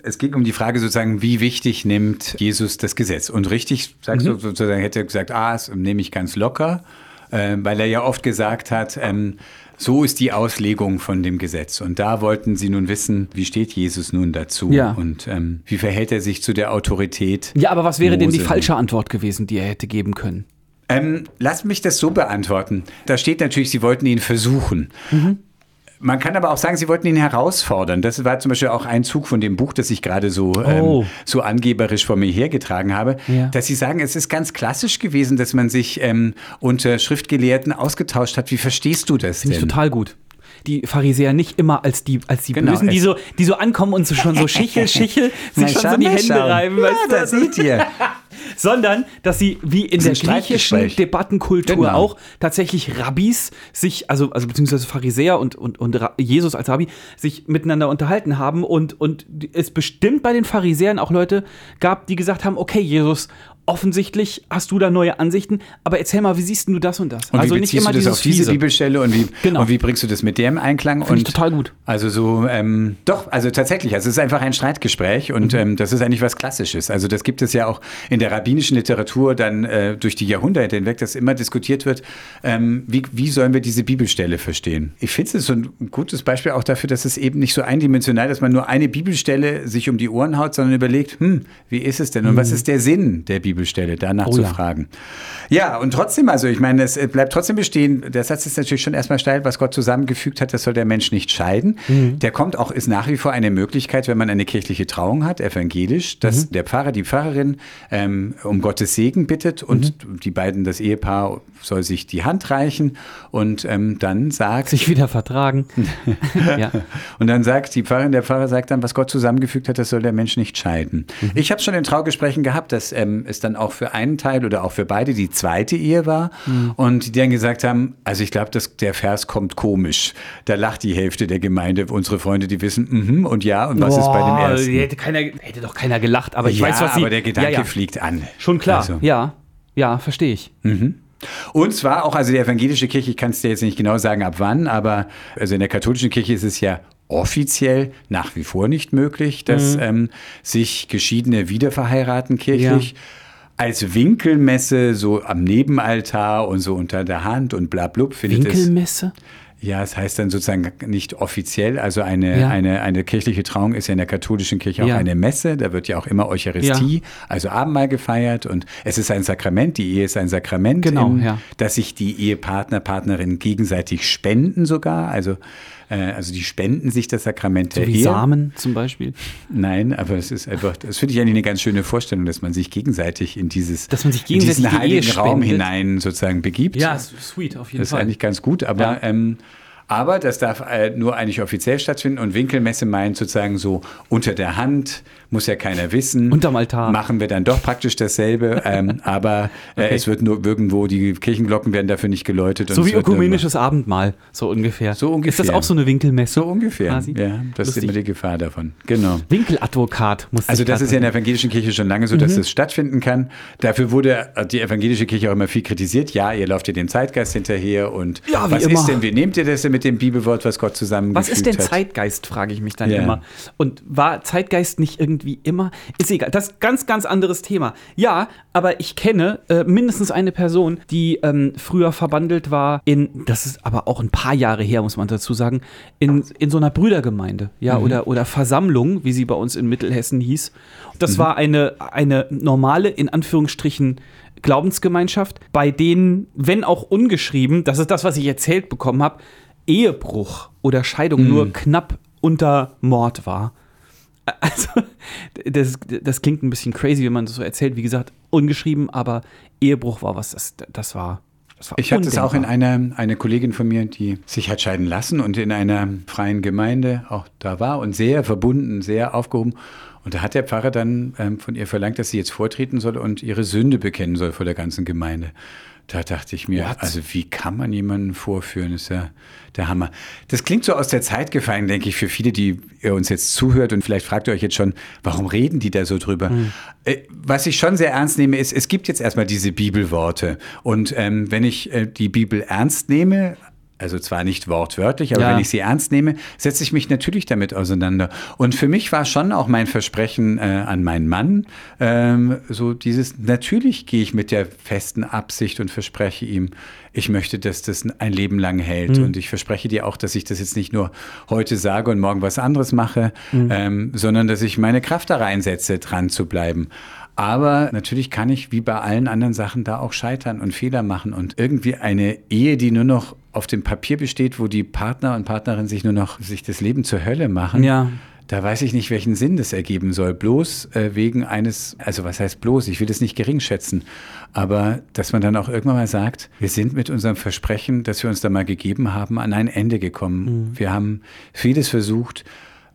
Es ging um die Frage sozusagen, wie wichtig nimmt Jesus das Gesetz? Und richtig, sagst du sozusagen, hätte er gesagt, ah, das nehme ich ganz locker, äh, weil er ja oft gesagt hat, ähm, so ist die Auslegung von dem Gesetz. Und da wollten sie nun wissen, wie steht Jesus nun dazu? Ja. Und ähm, wie verhält er sich zu der Autorität? Ja, aber was wäre denn die Mose? falsche Antwort gewesen, die er hätte geben können? Ähm, lass mich das so beantworten. Da steht natürlich, sie wollten ihn versuchen. Man kann aber auch sagen, sie wollten ihn herausfordern. Das war zum Beispiel auch ein Zug von dem Buch, das ich gerade so, Oh. ähm, so angeberisch vor mir hergetragen habe, Ja. dass sie sagen, es ist ganz klassisch gewesen, dass man sich ähm, unter Schriftgelehrten ausgetauscht hat. Wie verstehst du das Finde ich total gut. Die Pharisäer nicht immer als die, als die Genau, Bösen, die so, die so ankommen und so schon so Schichel, <laughs> Schichel, sich schon so die Hände schau. reiben, Ja, weißt du? da seht ihr. <laughs> sondern dass sie wie in Das der griechischen. Debattenkultur Genau. auch tatsächlich Rabbis sich, also, also beziehungsweise Pharisäer und, und, und Jesus als Rabbi sich miteinander unterhalten haben und, und es bestimmt bei den Pharisäern auch Leute gab, die gesagt haben, okay, Jesus, offensichtlich hast du da neue Ansichten, aber erzähl mal, wie siehst du das und das? Und also wie nicht immer du das auf diese Fiese. Bibelstelle und wie, Genau. und wie bringst du das mit der im Einklang? Finde ich total gut. Also so, ähm, doch, also tatsächlich, also es ist einfach ein Streitgespräch und Mhm. ähm, das ist eigentlich was Klassisches. Also das gibt es ja auch in der rabbinischen Literatur dann äh, durch die Jahrhunderte hinweg, dass immer diskutiert wird, ähm, wie, wie sollen wir diese Bibelstelle verstehen? Ich finde es so ein gutes Beispiel auch dafür, dass es eben nicht so eindimensional, dass man nur eine Bibelstelle sich um die Ohren haut, sondern überlegt, hm, wie ist es denn und was ist der Sinn der Bibelstelle, danach. Oh zu ja. fragen. Ja, und trotzdem, also ich meine, es bleibt trotzdem bestehen, der Satz ist natürlich schon erstmal steil, was Gott zusammengefügt hat, das soll der Mensch nicht scheiden. Mhm. Der kommt auch, ist nach wie vor eine Möglichkeit, wenn man eine kirchliche Trauung hat, evangelisch, dass Mhm. der Pfarrer, die Pfarrerin ähm, um Gottes Segen bittet und Mhm. die beiden, das Ehepaar soll sich die Hand reichen und ähm, dann sagt, Sich wieder vertragen. <laughs> ja. und dann sagt die Pfarrerin, der Pfarrer sagt dann, was Gott zusammengefügt hat, das soll der Mensch nicht scheiden. Mhm. Ich habe schon in Traugesprächen gehabt, dass ähm, es dann auch für einen Teil oder auch für beide die zweite Ehe war Mhm. und die dann gesagt haben, also ich glaube, der Vers kommt komisch. Da lacht die Hälfte der Gemeinde, unsere Freunde, die wissen, mhm und ja und was ist bei dem Boah, ersten? Hätte, keiner, hätte doch keiner gelacht, aber ich ja, weiß, was sie. aber der Gedanke ja, ja. fliegt an. Schon klar, Also. ja. Ja, verstehe ich. Und zwar auch, also die evangelische Kirche, ich kann es dir jetzt nicht genau sagen, ab wann, aber also in der katholischen Kirche ist es ja offiziell nach wie vor nicht möglich, dass Mhm. ähm, sich Geschiedene wiederverheiraten kirchlich. Als Winkelmesse so am Nebenaltar und so unter der Hand und bla blub findet es. Winkelmesse? Ja, es heißt dann sozusagen nicht offiziell. Also eine, Ja. eine, eine kirchliche Trauung ist ja in der katholischen Kirche auch Ja. eine Messe. Da wird ja auch immer Eucharistie, also Abendmahl gefeiert. Und es ist ein Sakrament. Die Ehe ist ein Sakrament, Genau, im, ja. dass sich die Ehepartner, Partnerinnen gegenseitig spenden sogar. Also, also die spenden sich das Sakrament So der wie. Samen zum Beispiel. Nein, aber es ist einfach, das finde ich eigentlich eine ganz schöne Vorstellung, dass man sich gegenseitig in dieses, Dass man sich in diesen gegenseitig die heiligen Raum hinein sozusagen begibt. Ja, sweet, auf jeden Das ist Fall. eigentlich ganz gut, aber, Ja. ähm, aber das darf äh, nur eigentlich offiziell stattfinden und Winkelmesse meint sozusagen so unter der Hand, muss ja keiner wissen. Unterm Altar. Machen wir dann doch praktisch dasselbe, ähm, <laughs> aber äh, Okay. es wird nur irgendwo, die Kirchenglocken werden dafür nicht geläutet. so wie ökumenisches Abendmahl, so ungefähr. So ungefähr. Ist das auch so eine Winkelmesse? So ungefähr, Quasi? ja, das ist Lustig. immer die Gefahr davon. Genau. Winkeladvokat muss Also das ist ja in der evangelischen Kirche schon lange so, dass das stattfinden kann. Dafür wurde die evangelische Kirche auch immer viel kritisiert. Ja, ihr lauft ja dem Zeitgeist hinterher und Ja, was immer. ist denn, wie nehmt ihr das denn mit dem Bibelwort, was Gott zusammengefügt Was ist denn hat? Zeitgeist, frage ich mich dann Ja. immer. Und war Zeitgeist nicht irgendwie immer? Ist egal. Das ist ein ganz, ganz anderes Thema. Ja, aber ich kenne äh, mindestens eine Person, die ähm, früher verbandelt war in, das ist aber auch ein paar Jahre her, muss man dazu sagen, in, in so einer Brüdergemeinde, ja, Mhm. oder, oder Versammlung, wie sie bei uns in Mittelhessen hieß. Mhm. Das war eine, eine normale, in Anführungsstrichen, Glaubensgemeinschaft, bei denen, wenn auch ungeschrieben, das ist das, was ich erzählt bekommen habe, Ehebruch oder Scheidung nur knapp unter Mord war. Also, das, das klingt ein bisschen crazy, wenn man das so erzählt. Wie gesagt, ungeschrieben, aber Ehebruch war was, das, das war. Ich hatte es auch in einer eine Kollegin von mir, die sich hat scheiden lassen und in einer freien Gemeinde auch da war und sehr verbunden, sehr aufgehoben. Und da hat der Pfarrer dann ähm, von ihr verlangt, dass sie jetzt vortreten soll und ihre Sünde bekennen soll vor der ganzen Gemeinde. Da dachte ich mir, What? also wie kann man jemanden vorführen? Das ist ja der Hammer. Das klingt so aus der Zeit gefallen, denke ich, für viele, die ihr uns jetzt zuhört und vielleicht fragt ihr euch jetzt schon, warum reden die da so drüber? Äh, was ich schon sehr ernst nehme, ist, es gibt jetzt erstmal diese Bibelworte. Und ähm, wenn ich äh, die Bibel ernst nehme, also zwar nicht wortwörtlich, aber Ja. wenn ich sie ernst nehme, setze ich mich natürlich damit auseinander. Und für mich war schon auch mein Versprechen äh, an meinen Mann, ähm, so dieses, natürlich gehe ich mit der festen Absicht und verspreche ihm, ich möchte, dass das ein Leben lang hält. Und ich verspreche dir auch, dass ich das jetzt nicht nur heute sage und morgen was anderes mache, ähm, sondern dass ich meine Kraft da reinsetze, dran zu bleiben. Aber natürlich kann ich wie bei allen anderen Sachen da auch scheitern und Fehler machen und irgendwie eine Ehe, die nur noch auf dem Papier besteht, wo die Partner und Partnerin sich nur noch sich das Leben zur Hölle machen. Ja. Da weiß ich nicht, welchen Sinn das ergeben soll. Bloß äh, wegen eines, also was heißt bloß? Ich will das nicht gering schätzen. Aber dass man dann auch irgendwann mal sagt, wir sind mit unserem Versprechen, das wir uns da mal gegeben haben, an ein Ende gekommen. Wir haben vieles versucht.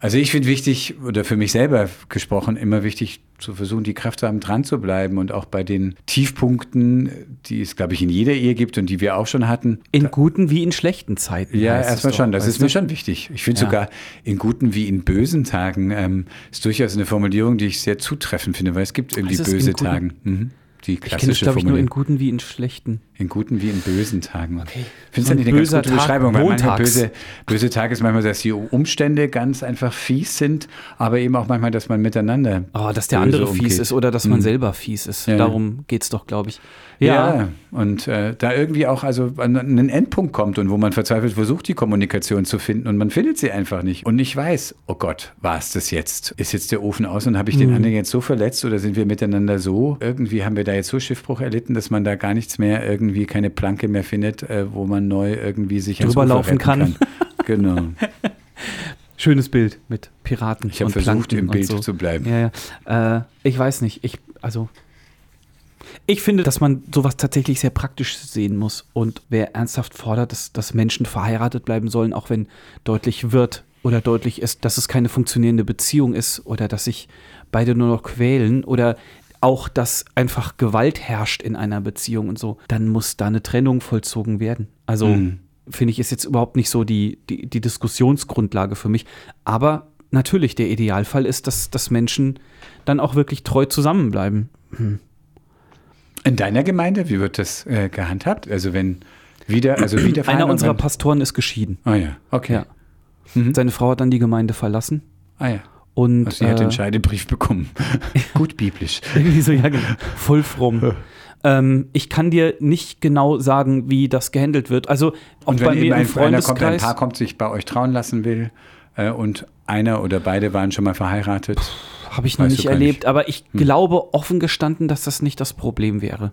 Also ich finde wichtig, oder für mich selber gesprochen, immer wichtig zu versuchen, die Kraft zu haben, dran zu bleiben und auch bei den Tiefpunkten, die es, glaube ich, in jeder Ehe gibt und die wir auch schon hatten, In guten wie in schlechten Zeiten. ja, erstmal schon. Das ist mir du? schon wichtig. Ich finde Ja. sogar in guten wie in bösen Tagen ähm, ist durchaus eine Formulierung, die ich sehr zutreffend finde, weil es gibt irgendwie böse? Tagen. Mhm. Die Ich kenne es, klassische glaube ich, nur in guten wie in schlechten. In guten wie in bösen Tagen. Okay. Findest du nicht eine ganz gute Tag Beschreibung? Weil manchmal montags. böse, böse Tag ist manchmal, dass die Umstände ganz einfach fies sind, aber eben auch manchmal, dass man miteinander. Oh, dass der andere umgeht. fies ist oder dass man selber fies ist. Ja, ja. Darum geht es doch, glaube ich. Ja, und äh, da irgendwie auch also an einen Endpunkt kommt und wo man verzweifelt versucht, die Kommunikation zu finden und man findet sie einfach nicht. Und ich weiß, oh Gott, war es das jetzt? Ist jetzt der Ofen aus und habe ich den Mhm. anderen jetzt so verletzt oder sind wir miteinander so? Irgendwie haben wir da jetzt so Schiffbruch erlitten, dass man da gar nichts mehr, irgendwie keine Planke mehr findet, äh, wo man neu irgendwie sich Drüber laufen retten kann. Genau. <laughs> Schönes Bild mit Piraten. Ich habe versucht, Planken im Bild so. zu bleiben. Ja, ja. Äh, ich weiß nicht. Ich, also. Ich finde, dass man sowas tatsächlich sehr praktisch sehen muss. Und wer ernsthaft fordert, dass, dass Menschen verheiratet bleiben sollen, auch wenn deutlich wird oder deutlich ist, dass es keine funktionierende Beziehung ist oder dass sich beide nur noch quälen oder auch, dass einfach Gewalt herrscht in einer Beziehung und so, dann muss da eine Trennung vollzogen werden. Also Mhm. finde ich, ist jetzt überhaupt nicht so die, die, die Diskussionsgrundlage für mich. Aber natürlich, der Idealfall ist, dass, dass Menschen dann auch wirklich treu zusammenbleiben. In deiner Gemeinde, wie wird das äh, gehandhabt? Also wenn wieder, also wieder Einer unserer Pastoren ist geschieden. Ah ja, okay. Ja. Mhm. Seine Frau hat dann die Gemeinde verlassen. Ah ja. Und Also sie hat äh, den Scheidebrief bekommen. <laughs> Gut biblisch. <laughs> irgendwie so, ja, genau, voll fromm. <laughs> ähm, ich kann dir nicht genau sagen, wie das gehandelt wird. Also auch Und bei wenn mir eben im ein, einer kommt, ein Freundeskreis. Paar kommt, sich bei euch trauen lassen will äh, und einer oder beide waren schon mal verheiratet. Habe ich noch nicht erlebt, nicht. Hm. aber ich glaube offen gestanden, dass das nicht das Problem wäre.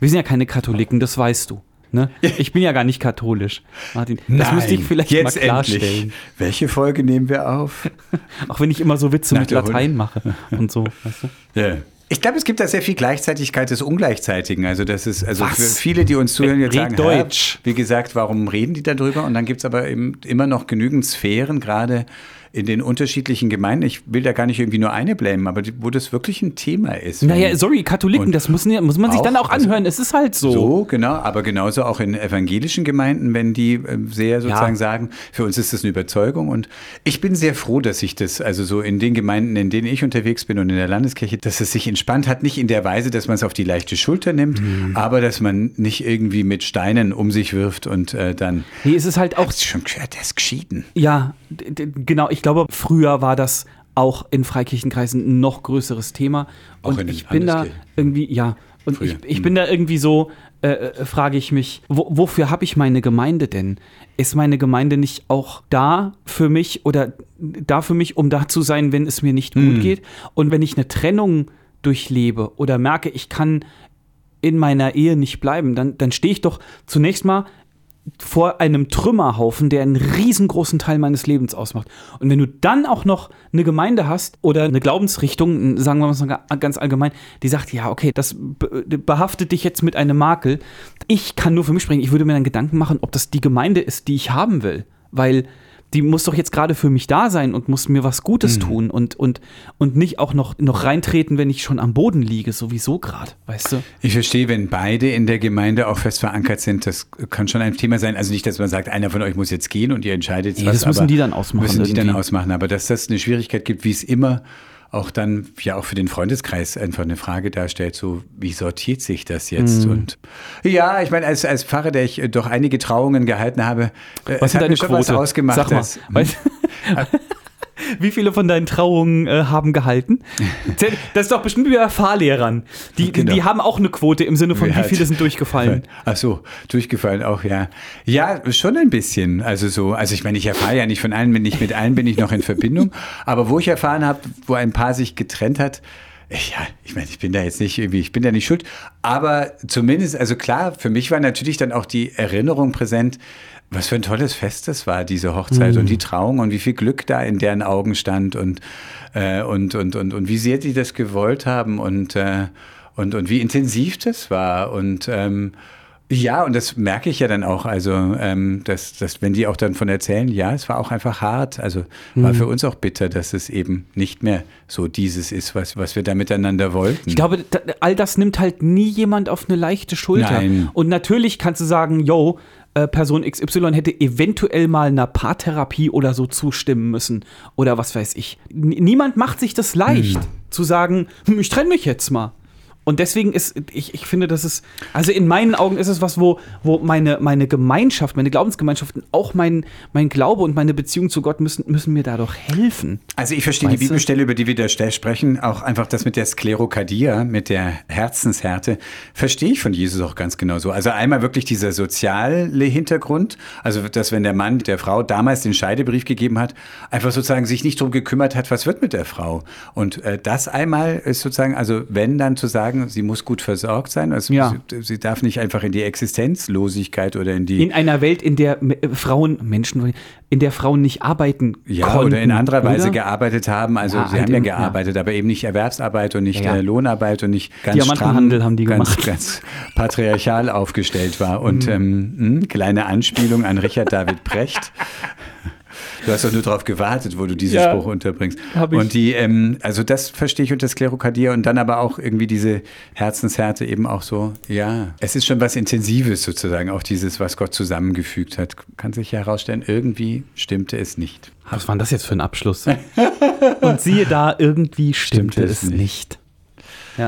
Wir sind ja keine Katholiken, das weißt du. Ne? Ich bin ja gar nicht katholisch, Martin. Das müsste ich vielleicht mal klarstellen. Endlich. Welche Folge nehmen wir auf? <laughs> Auch wenn ich immer so Witze Nach mit Latein mache und so. Weißt du? Ja. Ich glaube, es gibt da sehr viel Gleichzeitigkeit des Ungleichzeitigen. Also das ist, also Was? für viele, die uns zuhören, jetzt Red sagen, Deutsch. Wie gesagt, warum reden die darüber? Und dann gibt es aber eben immer noch genügend Sphären, gerade in den unterschiedlichen Gemeinden. Ich will da gar nicht irgendwie nur eine blamen, aber wo das wirklich ein Thema ist. Naja, sorry, Katholiken, das ja- muss man sich auch, dann auch also- anhören. es ist halt so. So, genau, aber genauso auch in evangelischen Gemeinden, wenn die äh, sehr sozusagen Ja. sagen, für uns ist das eine Überzeugung und ich bin sehr froh, dass sich das, also so in den Gemeinden, in denen ich unterwegs bin und in der Landeskirche, dass es sich entspannt hat, nicht in der Weise, dass man es auf die leichte Schulter nimmt, Mhm. aber dass man nicht irgendwie mit Steinen um sich wirft und äh, dann, Nee, es ist halt auch hast du schon der ist geschieden. Ja, genau. Ich glaube, früher war das auch in Freikirchenkreisen ein noch größeres Thema. Auch Und ich bin da irgendwie, ja, und Früher, ich, ich hm. bin da irgendwie so, äh, äh, frage ich mich, wo, wofür habe ich meine Gemeinde denn? Ist meine Gemeinde nicht auch da für mich oder da für mich, um da zu sein, wenn es mir nicht gut Hm. geht? Und wenn ich eine Trennung durchlebe oder merke, ich kann in meiner Ehe nicht bleiben, dann, dann stehe ich doch zunächst mal vor einem Trümmerhaufen, der einen riesengroßen Teil meines Lebens ausmacht. Und wenn du dann auch noch eine Gemeinde hast oder eine Glaubensrichtung, sagen wir mal ganz allgemein, die sagt, ja, okay, das be- behaftet dich jetzt mit einem Makel. Ich kann nur für mich sprechen. Ich würde mir dann Gedanken machen, ob das die Gemeinde ist, die ich haben will. Weil die muss doch jetzt gerade für mich da sein und muss mir was Gutes tun und, und, und nicht auch noch, noch reintreten, wenn ich schon am Boden liege, sowieso gerade, weißt du? Ich verstehe, wenn beide in der Gemeinde auch fest verankert sind, das kann schon ein Thema sein. Also nicht, dass man sagt, einer von euch muss jetzt gehen und ihr entscheidet Nee, was. das müssen die dann ausmachen Müssen die dann ausmachen. Aber dass das eine Schwierigkeit gibt, wie es immer auch dann ja auch für den Freundeskreis einfach eine Frage darstellt, so wie sortiert sich das jetzt? Mhm. Und ja, ich meine, als, als Pfarrer, der ich äh, doch einige Trauungen gehalten habe, äh, Was es ist deine mir schon was Quote? ausgemacht. Sag mal, dass- weißt- <laughs> Wie viele von deinen Trauungen äh, haben gehalten? <laughs> Das ist doch bestimmt wie bei Fahrlehrern. Die, Genau. die haben auch eine Quote im Sinne von, wie viele sind <laughs> durchgefallen. Ach so, durchgefallen auch, ja. Ja, schon ein bisschen. Also so, also ich meine, ich erfahre ja nicht von allen, wenn nicht mit allen bin ich noch in Verbindung. Aber wo ich erfahren habe, wo ein Paar sich getrennt hat, ja, ich meine, ich bin da jetzt nicht irgendwie, ich bin da nicht schuld. Aber zumindest, also klar, für mich war natürlich dann auch die Erinnerung präsent, was für ein tolles Fest das war, diese Hochzeit und die Trauung und wie viel Glück da in deren Augen stand und, äh, und, und, und, und wie sehr die das gewollt haben und, äh, und, und wie intensiv das war. Und ähm, ja, und das merke ich ja dann auch, also ähm, dass, dass wenn die auch dann von erzählen, ja, es war auch einfach hart, also war für uns auch bitter, dass es eben nicht mehr so dieses ist, was, was wir da miteinander wollten. Ich glaube, all das nimmt halt nie jemand auf eine leichte Schulter. Nein. Und natürlich kannst du sagen, yo, äh, Person XY hätte eventuell mal einer Paartherapie oder so zustimmen müssen. Oder was weiß ich. N niemand macht sich das leicht, zu sagen, hm, ich trenne mich jetzt mal. Und deswegen ist, ich, ich finde, das ist, also in meinen Augen ist es was, wo, wo meine, meine Gemeinschaft, meine Glaubensgemeinschaften, auch mein, mein Glaube und meine Beziehung zu Gott müssen, müssen mir da doch helfen. Also ich verstehe die Weißt du? Bibelstelle, über die wir da sprechen, auch einfach das mit der Sklerokardia, mit der Herzenshärte, verstehe ich von Jesus auch ganz genau so. Also einmal wirklich dieser soziale Hintergrund, also dass wenn der Mann der Frau damals den Scheidebrief gegeben hat, einfach sozusagen sich nicht darum gekümmert hat, was wird mit der Frau. Und äh, das einmal ist sozusagen, also wenn dann zu sagen, sie muss gut versorgt sein, also Ja. sie, sie darf nicht einfach in die Existenzlosigkeit oder in die... In einer Welt, in der äh, Frauen, Menschen, in der Frauen nicht arbeiten Ja, konnten, oder in anderer Weise oder? gearbeitet haben. Also Ja, sie halt haben ja gearbeitet, aber eben nicht Erwerbsarbeit und nicht Ja, ja. äh, Lohnarbeit und nicht ganz Diamantenhandel stramm, haben die ganz, gemacht. ganz patriarchal aufgestellt war. Und ähm, mh, kleine Anspielung an Richard David Precht. <laughs> Du hast doch nur darauf gewartet, wo du diesen Ja, Spruch unterbringst. hab ich. Und die, ähm, also das verstehe ich unter Sklerokardia und dann aber auch irgendwie diese Herzenshärte eben auch so, ja, es ist schon was Intensives sozusagen, auch dieses, was Gott zusammengefügt hat. Kann sich ja herausstellen, irgendwie stimmte es nicht. Was war denn das jetzt für ein Abschluss? <laughs> Und siehe da, irgendwie stimmte, Stimmte es es nicht.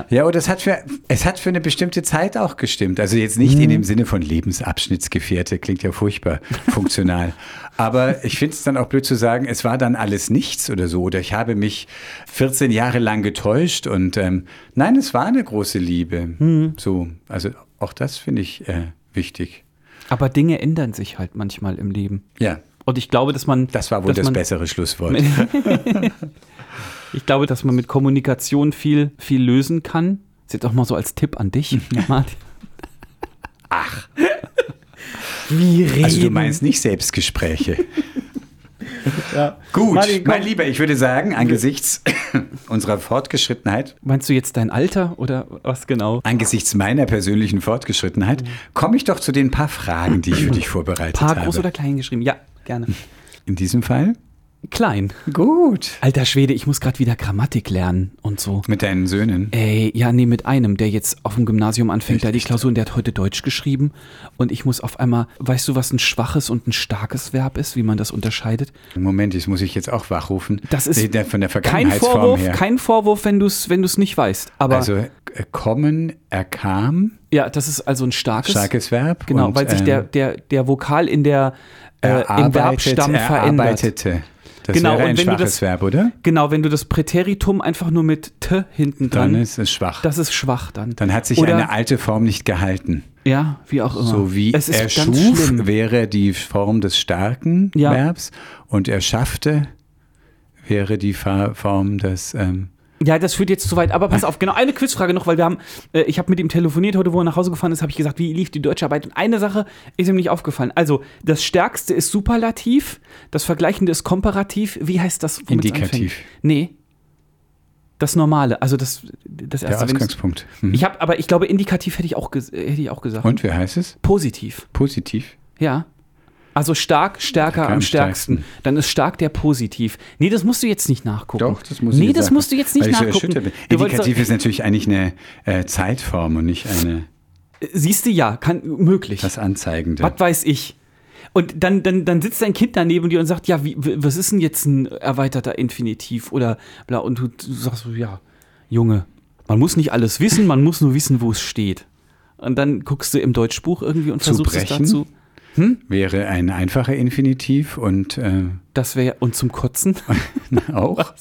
Ja, und es hat, für, es hat für eine bestimmte Zeit auch gestimmt. Also jetzt nicht Mhm. in dem Sinne von Lebensabschnittsgefährte, klingt ja furchtbar <laughs> funktional. Aber ich finde es dann auch blöd zu sagen, es war dann alles nichts oder so. Oder ich habe mich 14 Jahre lang getäuscht. Und ähm, nein, es war eine große Liebe. Mhm. So, also auch das finde ich äh, wichtig. Aber Dinge ändern sich halt manchmal im Leben. Ja, Und ich glaube, dass man. das war wohl das man, bessere Schlusswort. <laughs> <laughs> Ich glaube, dass man mit Kommunikation viel, viel lösen kann. Das ist jetzt auch mal so als Tipp an dich, <laughs> Martin. Ach. Wie reden. Also du meinst nicht Selbstgespräche. <laughs> Gut, Martin, mein Lieber, ich würde sagen, angesichts <laughs> unserer Fortgeschrittenheit Meinst du jetzt dein Alter oder was genau? Angesichts meiner persönlichen Fortgeschrittenheit komme ich doch zu den paar Fragen, die ich für dich vorbereitet Paar habe. groß oder klein geschrieben? Ja, gerne. In diesem Fall? Klein. Gut. Alter Schwede, ich muss gerade wieder Grammatik lernen und so. Mit deinen Söhnen. Ey, ja, nee, mit einem, der jetzt auf dem Gymnasium anfängt, da die. Klausur, und der hat heute Deutsch geschrieben. Und ich muss auf einmal, weißt du, was ein schwaches und ein starkes Verb ist, wie man das unterscheidet? Moment, das muss ich jetzt auch wachrufen. Das ist Nee, der- von der Kein Vorwurf, her. kein Vorwurf, wenn du es wenn du's nicht weißt. Aber also äh, kommen, er kam, ja, das ist also ein starkes. starkes Verb. Genau, und, weil sich ähm, der, der, der Vokal in der, äh, im Verbstamm verändert. erarbeitete. Das Genau, wäre ein und wenn du schwaches das- Verb, oder? Genau, wenn du das Präteritum einfach nur mit T hinten Dann dran, ist es schwach. das ist schwach dann. Dann hat sich Oder- eine alte Form nicht gehalten. Ja, wie auch immer. So wie es ist er ganz schuf, wäre die Form des starken Ja. Verbs und er schaffte, wäre die Form des. Ähm, Ja, das führt jetzt zu weit. Aber pass auf, genau eine Quizfrage noch, weil wir haben, äh, ich habe mit ihm telefoniert heute, wo er nach Hause gefahren ist, habe ich gesagt, wie lief die Deutscharbeit? Und eine Sache ist ihm nicht aufgefallen. Also, das Stärkste ist Superlativ, das Vergleichende ist Komparativ. Wie heißt das? Indikativ. Nee. Das Normale, also das, das der erste. du's- Ausgangspunkt. Mhm. Ich habe, aber ich glaube, Indikativ hätte ich auch, hätte ich auch gesagt. Und wie heißt es? Positiv, Positiv. ja. Also stark, stärker am stärksten. stärksten. Dann ist stark der Positiv. Nee, das musst du jetzt nicht nachgucken. Doch, das muss Nee, ich das sagen, musst du jetzt nicht weil so nachgucken. Du wolltest Indikativ ist natürlich eigentlich eine äh, Zeitform und nicht eine Siehst du, ja, kann möglich. das Anzeigende. Was weiß ich. Und dann, dann, dann sitzt dein Kind daneben dir und sagt, ja, wie, was ist denn jetzt ein erweiterter Infinitiv oder bla. Und du, du sagst so, ja, Junge, man muss nicht alles wissen, man muss nur wissen, wo es steht. Und dann guckst du im Deutschbuch irgendwie und Zu versuchst es brechen? Dazu. Wäre ein einfacher Infinitiv und äh, Das wäre und zum Kotzen. <laughs> auch.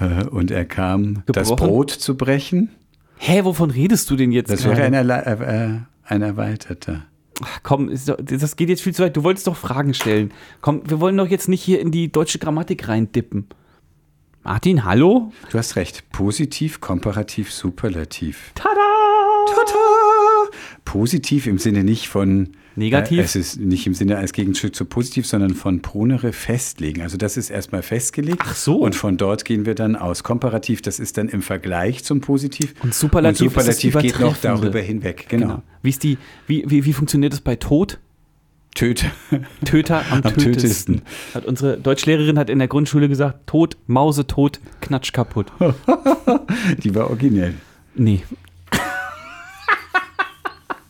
Äh, und er kam, das Gebrochen? Brot zu brechen. Hä, wovon redest du denn jetzt? Das gerade? wäre ein, äh, äh, ein erweiterter. Ach, komm, doch, das geht jetzt viel zu weit. Du wolltest doch Fragen stellen. Komm, wir wollen doch jetzt nicht hier in die deutsche Grammatik reindippen. Martin, hallo? Du hast recht. Positiv, komparativ, superlativ. Tada! Tata! Positiv im Sinne nicht von. Negativ? Äh, es ist nicht im Sinne als Gegenstück zu positiv, sondern von pronere festlegen. Also das ist erstmal festgelegt. Ach so. Und von dort gehen wir dann aus. Komparativ, das ist dann im Vergleich zum Positiv. Und Superlativ Und Superlativ geht noch darüber hinweg. Genau. Genau. Wie, ist die, wie, wie, wie funktioniert das bei Tod? Töte. Töter am, <laughs> Am tötesten. tötesten. Hat unsere Deutschlehrerin hat in der Grundschule gesagt, Tod, Mause tot, Knatsch kaputt. <laughs> Die war originell. Nee,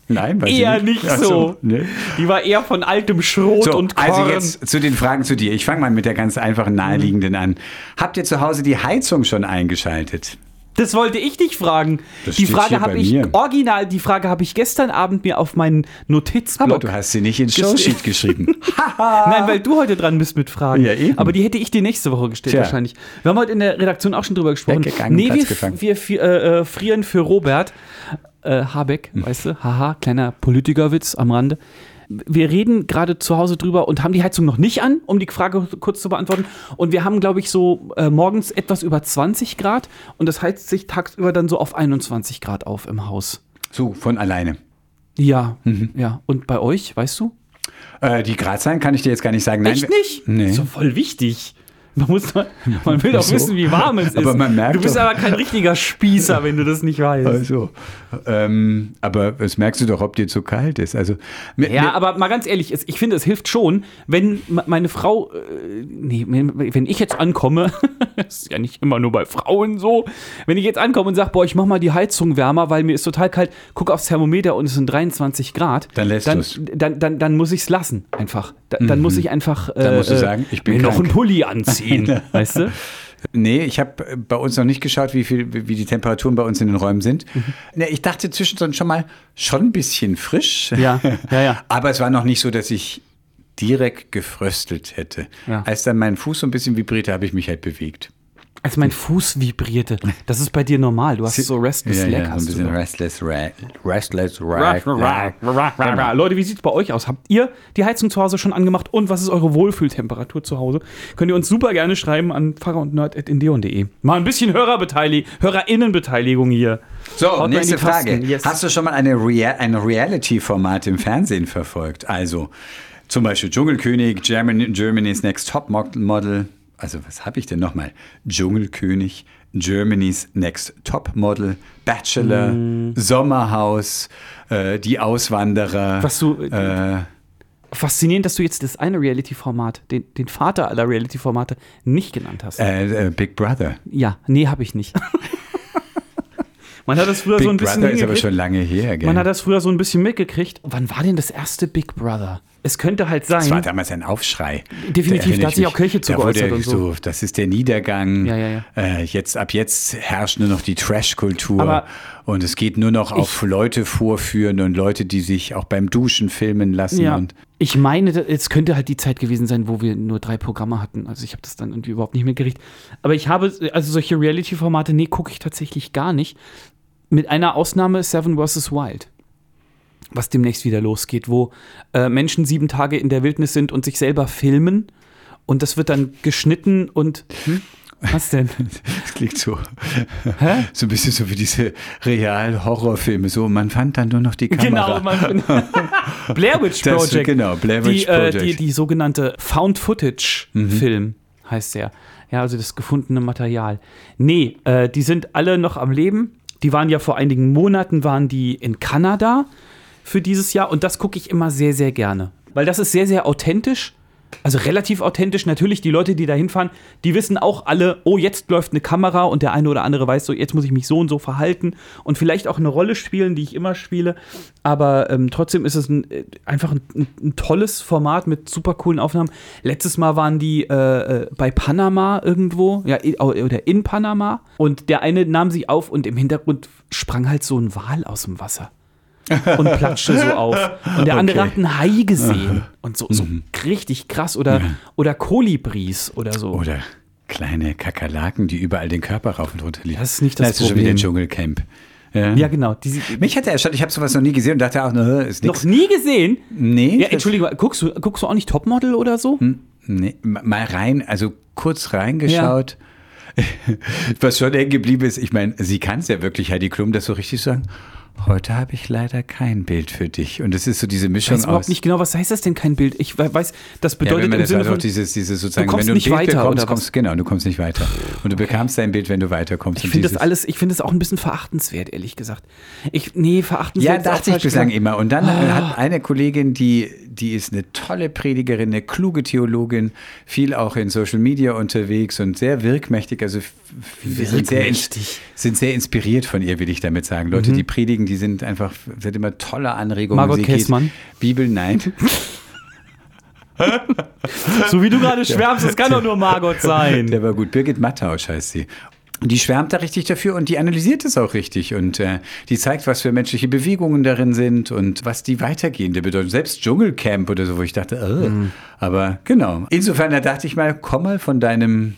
Nein, weiß Eher ich nicht Ach so. ne? die war eher von altem Schrot So, und Korn. also jetzt zu den Fragen zu dir. Ich fange mal mit der ganz einfachen naheliegenden an. Habt ihr zu Hause die Heizung schon eingeschaltet? Das wollte ich dich fragen. Das die Frage habe ich mir. original, die Frage habe ich gestern Abend mir auf meinen Notizblock. Aber du hast sie nicht ins Showsheet geschrieben. <laughs> Nein, weil du heute dran bist mit Fragen. Ja, eben. Aber die hätte ich dir nächste Woche gestellt Tja. wahrscheinlich. Wir haben heute in der Redaktion auch schon drüber gesprochen. Weggegangen, nee, Platz wir, gefangen. wir äh, äh, frieren für Robert äh, Habeck, Hm. weißt du? Haha, kleiner Politikerwitz am Rande. Wir reden gerade zu Hause drüber und haben die Heizung noch nicht an, um die Frage kurz zu beantworten. Und wir haben, glaube ich, so äh, morgens etwas über 20 Grad und das heizt sich tagsüber dann so auf 21 Grad auf im Haus. So, von alleine. Ja, Mhm. ja. Und bei euch, weißt du? Äh, die Gradzahlen kann ich dir jetzt gar nicht sagen. Nein, Echt nicht? Nee. Ist doch voll wichtig. Man, muss <laughs> man will doch Wieso? wissen, wie warm es ist. Aber man merkt du bist doch- aber kein richtiger Spießer, wenn du das nicht <laughs> weißt. Also, ähm, aber das merkst du doch, ob dir zu kalt ist. Also, mir, Ja, mir, aber mal ganz ehrlich, es- ich finde, es hilft schon, wenn meine Frau, äh, nee, wenn ich jetzt ankomme, <laughs> das ist ja nicht immer nur bei Frauen so, wenn ich jetzt ankomme und sage, boah, ich mach mal die Heizung wärmer, weil mir ist total kalt, guck aufs Thermometer und es sind 23 Grad, Dann lässt dann, du's. dann, dann, dann muss ich es lassen, einfach. Da, Dann muss ich einfach äh, Dann musst du äh, sagen, ich bin mir noch einen Pulli anziehen, <laughs> weißt du? Nee, ich habe äh, bei uns noch nicht geschaut, wie, viel, wie die Temperaturen bei uns in den Räumen sind. Mhm. Nee, ich dachte zwischendrin schon mal, schon ein bisschen frisch. Ja, ja, ja. <laughs> Aber es war noch nicht so, dass ich direkt gefröstelt hätte. Ja. Als dann mein Fuß so ein bisschen vibrierte, habe ich mich halt bewegt. Als mein Fuß vibrierte. Das ist bei dir normal. Du hast so Restless ja, Leg. ja, so ein hast du bisschen doch. restless, ra restless, Ra- ra ra- ra- ra- ra- Leute, wie sieht es bei euch aus? Habt ihr die Heizung zu Hause schon angemacht und was ist eure Wohlfühltemperatur zu Hause? Könnt ihr uns super gerne schreiben an pfarrer und nerd.indeon.de. Mal ein bisschen Hörerbeteiligung, HörerInnenbeteiligung hier. So, Haut nächste. Frage. Yes. Hast du schon mal eine Rea ein Reality-Format im Fernsehen verfolgt? Also zum Beispiel Dschungelkönig, Germany, Germany's Next Top Model. Also was habe ich denn nochmal? Dschungelkönig, Germany's Next Top Model, Bachelor, Mm. Sommerhaus, äh, Die Auswanderer. Was du- Äh, Faszinierend, dass du jetzt das eine Reality-Format, den, den Vater aller Reality-Formate, nicht genannt hast. äh, äh, Big Brother. Ja, nee, habe ich nicht. <laughs> Man hat das früher Big so ein bisschen Brother ist aber schon lange her, gell? Man hat das früher so ein bisschen mitgekriegt. Wann war denn das erste Big Brother? Es könnte halt sein. das war damals ein Aufschrei. Definitiv, da hat ich sich auch Kirche zu geäußert und so. Das ist der Niedergang. Ja, ja, ja. Äh, jetzt, ab jetzt herrscht nur noch die Trash-Kultur. Und es geht nur noch auf Leute vorführen und Leute, die sich auch beim Duschen filmen lassen. Ja. Und Ich meine, es könnte halt die Zeit gewesen sein, wo wir nur drei Programme hatten. Also ich habe das dann irgendwie überhaupt nicht mitgerichtet. Aber ich habe, also solche Reality-Formate, nee, gucke ich tatsächlich gar nicht. Mit einer Ausnahme Seven vs. Wild. Was demnächst wieder losgeht, wo äh, Menschen sieben Tage in der Wildnis sind und sich selber filmen. Und das wird dann geschnitten und. Hm? Was denn? <laughs> das klingt so, so ein bisschen so wie diese Real-Horrorfilme. So, man fand dann nur noch die Kamera. Genau, man, <laughs> <laughs> Blair Witch Das- Project. genau, Blair Witch die, äh, Project. Mhm. die, die sogenannte Found-Footage-Film heißt der. Ja, also das gefundene Material. Nee, äh, die sind alle noch am Leben. Die waren ja vor einigen Monaten, waren die in Kanada für dieses Jahr. Und das gucke ich immer sehr, sehr gerne. Weil das ist sehr, sehr authentisch. Also relativ authentisch. Natürlich, die Leute, die da hinfahren, die wissen auch alle, oh, jetzt läuft eine Kamera und der eine oder andere weiß so, jetzt muss ich mich so und so verhalten und vielleicht auch eine Rolle spielen, die ich immer spiele. Aber ähm, trotzdem ist es ein, äh, einfach ein, ein, tolles Format mit super coolen Aufnahmen. Letztes Mal waren die äh, äh bei Panama irgendwo, ja, oder in Panama. Und der eine nahm sie auf und im Hintergrund sprang halt so ein Wal aus dem Wasser und platschte so auf. Und der andere okay. hat einen Hai gesehen. Und so, so mhm. richtig krass. Oder, ja. oder Kolibris oder so. Oder kleine Kakerlaken, die überall den Körper rauf und runter liegen. Das ist nicht das, das ist schon wieder Dschungelcamp. Ja, ja genau. Die, Mich hat er erstaunt, ich habe sowas noch nie gesehen und dachte auch, ne, ist nichts. Noch nie gesehen? Nee. Ja, Entschuldigung, guckst du, guckst du auch nicht Topmodel oder so? Hm, nee, mal rein, also kurz reingeschaut. Ja. <laughs> Was schon hängen geblieben ist, ich meine, sie kann es ja wirklich, Heidi Klum, das so richtig sagen. Heute habe ich leider kein Bild für dich. Und es ist so diese Mischung ich weiß überhaupt nicht genau, was heißt das denn kein Bild? Ich weiß, das bedeutet ja, wenn im Sinne von, dieses, dieses sozusagen, du kommst wenn du nicht Bild weiter, bekommst, kommst, genau, du kommst nicht weiter. Und du bekamst dein Bild, wenn du weiterkommst. Ich finde das alles, ich finde das auch ein bisschen verachtenswert, ehrlich gesagt. Ich, nee, verachtenswert. Ja, dachte ich bislang immer. Und dann oh. hat eine Kollegin, die, die ist eine tolle Predigerin, eine kluge Theologin, viel auch in Social Media unterwegs und sehr wirkmächtig. Also wir sind sehr, sind sehr inspiriert von ihr, will ich damit sagen. Leute, mhm. die predigen, die sind einfach hat immer tolle Anregungen. Margot Kessmann. Bibel, nein. <laughs> so wie du gerade schwärmst, das kann doch nur Margot sein. Der war gut. Birgit Mattausch heißt sie. Die schwärmt da richtig dafür und die analysiert es auch richtig und äh, die zeigt, was für menschliche Bewegungen darin sind und was die weitergehende Bedeutung. Selbst Dschungelcamp oder so, wo ich dachte, oh. mm. aber genau. Insofern, da dachte ich mal, komm mal von deinem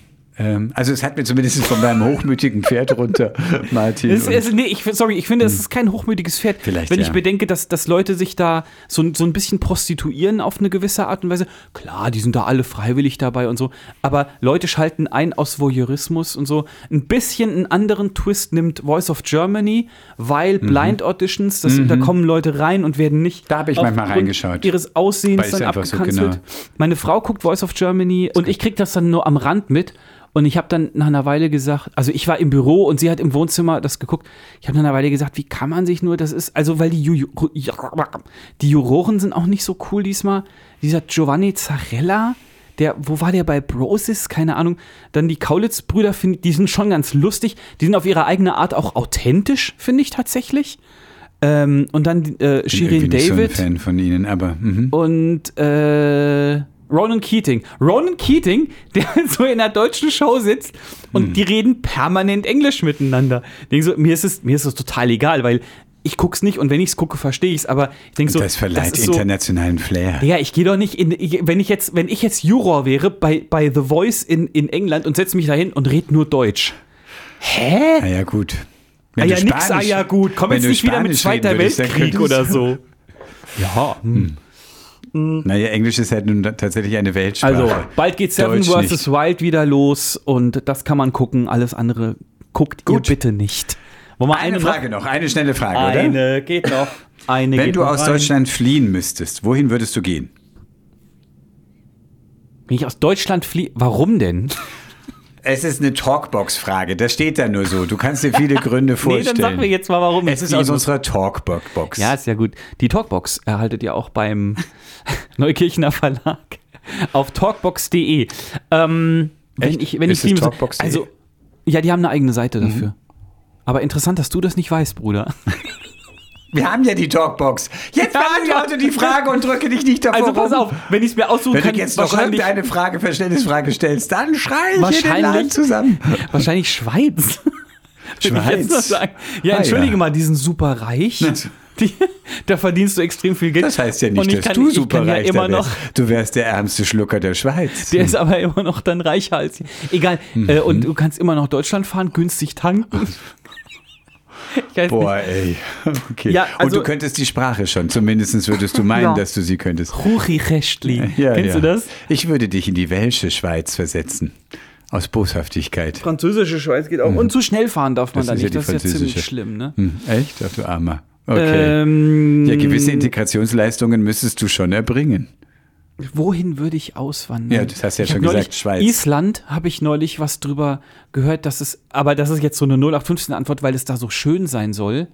also es hat mir zumindest von meinem hochmütigen Pferd runter, <laughs> Martin. Es, es, nee, ich, sorry, ich finde, es hm. ist kein hochmütiges Pferd. Vielleicht, Wenn ja. ich bedenke, dass, dass Leute sich da so, so ein bisschen prostituieren auf eine gewisse Art und Weise. Klar, die sind da alle freiwillig dabei und so. Aber Leute schalten ein aus Voyeurismus und so. Ein bisschen einen anderen Twist nimmt Voice of Germany, weil mhm. Blind Auditions, das, mhm. da kommen Leute rein und werden nicht da habe ich manchmal reingeschaut. ihres Aussehens dann abgekanzelt. So genau. Meine Frau guckt Voice of Germany und ich kriege das dann nur am Rand mit. Und ich habe dann nach einer Weile gesagt, also ich war im Büro und sie hat im Wohnzimmer das geguckt. Ich habe nach einer Weile gesagt, wie kann man sich nur, das ist, also weil die, Ju die Juroren sind auch nicht so cool diesmal. Dieser Giovanni Zarella, der, wo war der bei Brosis? Keine Ahnung. Dann die Kaulitz-Brüder, die sind schon ganz lustig. Die sind auf ihre eigene Art auch authentisch, finde ich tatsächlich. Ähm, und dann äh, Shirin David. Ich bin so ein Fan von ihnen, aber. Mhm. Und äh, Ronan Keating. Ronan Keating, <laughs> der so in einer deutschen Show sitzt und hm. die reden permanent Englisch miteinander. Ich so, mir ist es, mir ist es total egal, weil ich guck's nicht und wenn ich's gucke, verstehe ich's, aber ich denke so. Das verleiht das internationalen so, Flair. Ja, ich gehe doch nicht in, ich, wenn ich jetzt, wenn ich jetzt Juror wäre bei, bei The Voice in, in England und setze mich dahin und rede nur Deutsch. Hä? Na ja, gut. Wenn ah ja, nix, ah ja, gut. Komm jetzt nicht wieder mit Zweiter Weltkrieg oder so. Ja. Hm. Hm. Naja, Englisch ist halt nun tatsächlich eine Weltsprache. Also, bald geht Seven Deutsch vs. Wild wieder los und das kann man gucken. Alles andere guckt Gut. ihr bitte nicht. Wollen wir eine, eine Frage noch? noch, eine schnelle Frage, eine oder? Eine geht noch. Eine Wenn du aus rein. Deutschland fliehen müsstest, wohin würdest du gehen? Wenn ich aus Deutschland fliehe, warum denn? Es ist eine Talkbox-Frage. Das steht da nur so. Du kannst dir viele Gründe vorstellen. <laughs> nee, dann sag mir jetzt mal, warum. Es ist aus unserer Talkbox. Ja, ist ja gut. Die Talkbox erhaltet ihr auch beim <laughs> Neukirchner Verlag auf talkbox.de. Ähm, wenn ich, wenn ist ich Talkbox also ja, die haben eine eigene Seite dafür. Mhm. Aber interessant, dass du das nicht weißt, Bruder. <laughs> Wir haben ja die Talkbox. Jetzt beantworte ja. die Frage und drücke dich nicht davor Also pass auf, wenn ich es mir aussuchen wenn kann. Wenn du jetzt noch irgendeine Frage, Verständnisfrage stellst, dann schrei ich in den Laden zusammen. Wahrscheinlich Schweiz. <laughs> Schweiz. Ja, entschuldige ah, ja. mal, die sind super reich. Die, da verdienst du extrem viel Geld. Das heißt ja nicht, dass kann, du super reich ja immer noch, Du wärst der ärmste Schlucker der Schweiz. Der ist aber immer noch dann reicher als. Egal. Mhm. Äh, und du kannst immer noch Deutschland fahren, günstig tanken. <laughs> Boah, ey. <laughs> Okay. Ja, also, und du könntest die Sprache schon. Zumindest würdest du meinen, ja. dass du sie könntest. Ruchi Rechtli. Ja, Kennst ja. du das? Ich würde dich in die welsche Schweiz versetzen. Aus Boshaftigkeit. Französische Schweiz geht auch. Mhm. Und zu schnell fahren darf man das da nicht. Ja das ist ja ziemlich schlimm, ne? Mhm. Echt? Ach, du Armer. Okay. Ähm, ja, gewisse Integrationsleistungen müsstest du schon erbringen. Wohin würde ich auswandern? Ja, das hast du ja ich schon gesagt, Schweiz. Island habe ich neulich was drüber gehört, dass es, aber das ist jetzt so eine 0815 Antwort, weil es da so schön sein soll.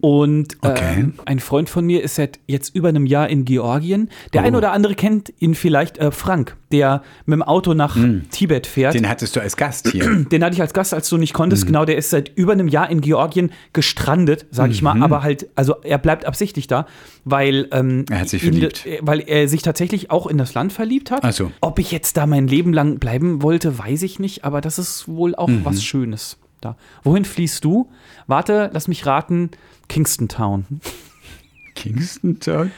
Und Okay. äh, ein Freund von mir ist seit jetzt über einem Jahr in Georgien. Der Oh. ein oder andere kennt ihn vielleicht, äh, Frank, der mit dem Auto nach Tibet fährt. Den hattest du als Gast hier. <clears throat> Den hatte ich als Gast, als du nicht konntest. Mhm. Genau, der ist seit über einem Jahr in Georgien gestrandet, sag ich Mhm. mal. Aber halt, also er bleibt absichtlich da, weil, ähm, Er hat sich verliebt. äh, weil er sich tatsächlich auch in das Land verliebt hat. Ach so. Ob ich jetzt da mein Leben lang bleiben wollte, weiß ich nicht. Aber das ist wohl auch Mhm. was Schönes da. Wohin fließt du? Warte, lass mich raten. Kingston Town. Kingston Town?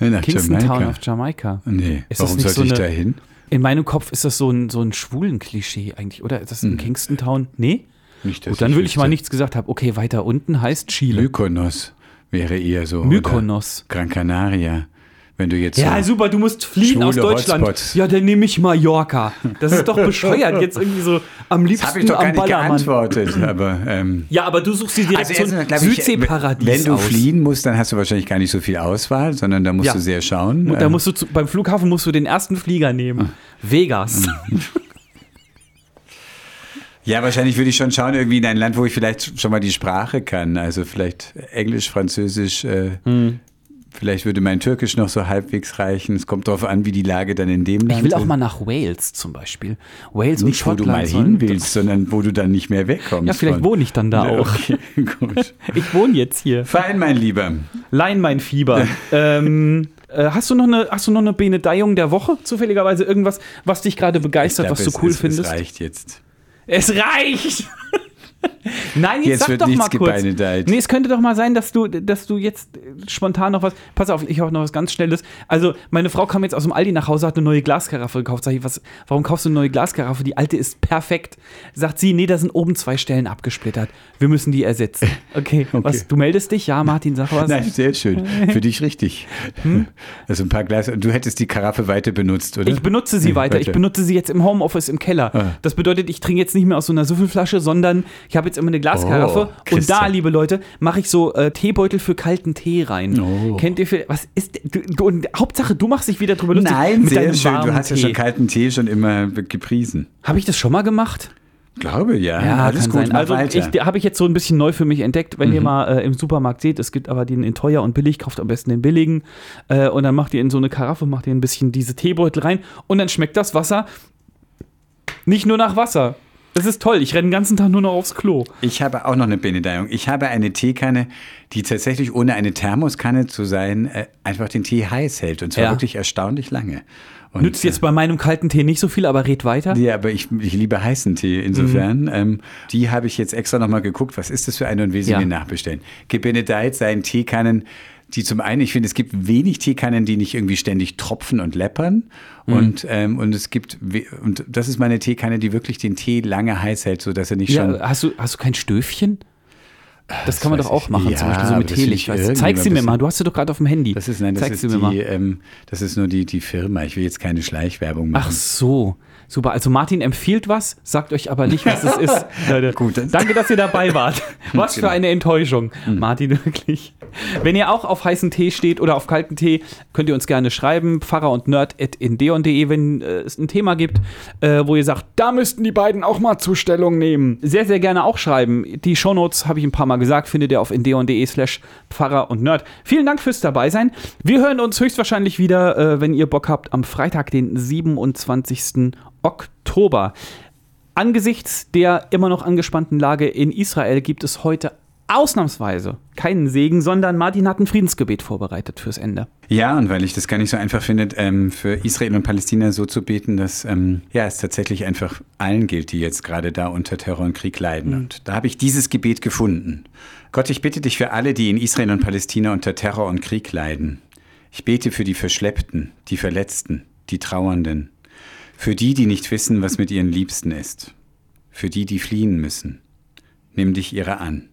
Nach Kingston Jamaika. Town auf Jamaika. Nee, Ist warum sollte so ich da hin? In meinem Kopf ist das so ein, so ein schwulen Klischee eigentlich, oder? Ist das in Kingston Town? Nee? Nicht, Gut, dann will ich mal nichts gesagt haben. Okay, weiter unten heißt Chile. Mykonos wäre eher so. Mykonos. Gran Canaria. Wenn du jetzt Ja, so super, du musst fliehen aus Deutschland. Hotspots. Ja, dann nehme ich Mallorca. Das ist doch <laughs> bescheuert, jetzt irgendwie so am Das liebsten habe ich doch gar nicht Ballermann. geantwortet. Aber ähm, Ja, aber du suchst dir direkt also so Südseeparadies Wenn du aus. fliehen musst, dann hast du wahrscheinlich gar nicht so viel Auswahl, sondern da musst Ja. du sehr schauen. Und da Ähm, musst du zu, beim Flughafen musst du den ersten Flieger nehmen. Vegas. <laughs> ja, wahrscheinlich würde ich schon schauen, irgendwie in ein Land, wo ich vielleicht schon mal die Sprache kann. Also vielleicht Englisch, Französisch. Äh, Hm. Vielleicht würde mein Türkisch noch so halbwegs reichen. Es kommt darauf an, wie die Lage dann in dem Land Ich will auch ist. mal nach Wales zum Beispiel. Wales und Nicht, wo du Schottland. mal hin willst, sondern wo du dann nicht mehr wegkommst. Ja, vielleicht von. wohne ich dann da Ja, auch. Okay, <laughs> gut. <laughs> Ich wohne jetzt hier. Fein, mein Lieber. Lein mein Fieber. <laughs> ähm, äh, hast du noch eine, hast du noch eine Benedeiung der Woche? Zufälligerweise irgendwas, was dich gerade begeistert, glaub, was du es, cool es, findest? Es reicht jetzt. Es reicht! <laughs> Nein, jetzt, Jetzt sag wird doch nichts mal kurz. Nee, es könnte doch mal sein, dass du, dass du jetzt äh, spontan noch was. Pass auf, ich habe noch was ganz Schnelles. Also, meine Frau kam jetzt aus dem Aldi nach Hause, hat eine neue Glaskaraffe gekauft. Sag ich, was, warum kaufst du eine neue Glaskaraffe? Die alte ist perfekt. Sagt sie, nee, da sind oben zwei Stellen abgesplittert. Wir müssen die ersetzen. <laughs> Okay, Was, du meldest dich? Ja, Martin, sag was. Nein, sehr schön. <laughs> Für dich richtig. Also ein paar Gläser. Du hättest die Karaffe weiter benutzt, oder? Hm? Ich benutze sie Nee, weiter. Ich benutze sie jetzt im Homeoffice im Keller. Ah. Das bedeutet, ich trinke jetzt nicht mehr aus so einer Süffelflasche, sondern ich habe jetzt immer eine Glaskaraffe. Oh, und da, liebe Leute, mache ich so äh, Teebeutel für kalten Tee rein. Oh. Kennt ihr für, was ist, du, du, und Hauptsache, du machst dich wieder drüber lustig Nein, mit sehr schön. Du hast ja Tee. schon kalten Tee schon immer gepriesen. Habe ich das schon mal gemacht? Glaube, ja. Ja, Alles gut, sein. Also ich habe ich jetzt so ein bisschen neu für mich entdeckt, wenn ihr Mhm. mal äh, im Supermarkt seht, es gibt aber den in teuer und billig, kauft am besten den billigen äh, und dann macht ihr in so eine Karaffe, macht ihr ein bisschen diese Teebeutel rein und dann schmeckt das Wasser nicht nur nach Wasser. Das ist toll. Ich renne den ganzen Tag nur noch aufs Klo. Ich habe auch noch eine Benedeiung. Ich habe eine Teekanne, die tatsächlich ohne eine Thermoskanne zu sein, äh, einfach den Tee heiß hält. Und zwar Ja. wirklich erstaunlich lange. Und, Nützt jetzt bei meinem kalten Tee nicht so viel, aber red weiter. Ja, aber ich, ich liebe heißen Tee. Insofern, Mhm. ähm, die habe ich jetzt extra nochmal geguckt, was ist das für eine und will sie Ja. mir nachbestellen. Gebenedeit seien Teekannen, die zum einen, ich finde, es gibt wenig Teekannen, die nicht irgendwie ständig tropfen und läppern. Mhm. Und, ähm, und es gibt, und das ist meine Teekanne, die wirklich den Tee lange heiß hält, sodass er nicht schon. Ja, hast, du, hast du kein Stöfchen? Das kann man doch auch machen, Ja, zum Beispiel so mit das Teelicht. ich weißt. Zeig sie mir mal. Du hast sie doch gerade auf dem Handy. Das ist, nein, das Zeig ist, sie mir mal. ähm, das ist nur die, die Firma. Ich will jetzt keine Schleichwerbung machen. Ach so. Super. Also Martin empfiehlt was, sagt euch aber nicht, was es ist. <laughs> Leute. Gut, Danke, dass ihr dabei wart. <laughs> Was für Genau. eine Enttäuschung. Martin, wirklich. Wenn ihr auch auf heißen Tee steht oder auf kalten Tee, könnt ihr uns gerne schreiben. Pfarrer und Nerd in deon.de, wenn äh, es ein Thema gibt, äh, wo ihr sagt, da müssten die beiden auch mal Zustellung nehmen. Sehr, sehr gerne auch schreiben. Die Shownotes, habe ich ein paar Mal gesagt, findet ihr auf indeon.de slash Pfarrer und Nerd. Vielen Dank fürs dabei sein. Wir hören uns höchstwahrscheinlich wieder, äh, wenn ihr Bock habt, am Freitag, den 27. Oktober. Angesichts der immer noch angespannten Lage in Israel gibt es heute ausnahmsweise keinen Segen, sondern Martin hat ein Friedensgebet vorbereitet fürs Ende. Ja, und weil ich das gar nicht so einfach finde, ähm, für Israel und Palästina so zu beten, dass ähm, ja, es tatsächlich einfach allen gilt, die jetzt gerade da unter Terror und Krieg leiden. Und da habe ich dieses Gebet gefunden. Gott, ich bitte dich für alle, die in Israel und Palästina unter Terror und Krieg leiden. Ich bete für die Verschleppten, die Verletzten, die Trauernden, für die, die nicht wissen, was mit ihren Liebsten ist, für die, die fliehen müssen. Nimm dich ihrer an.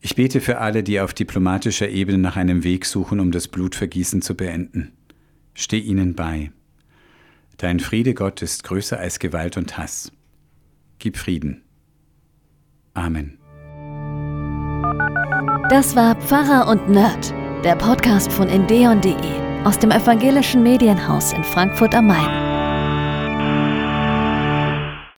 Ich bete für alle, die auf diplomatischer Ebene nach einem Weg suchen, um das Blutvergießen zu beenden. Steh ihnen bei. Dein Friede, Gott, ist größer als Gewalt und Hass. Gib Frieden. Amen. Das war Pfarrer und Nerd, der Podcast von Endeon.de aus dem evangelischen Medienhaus in Frankfurt am Main.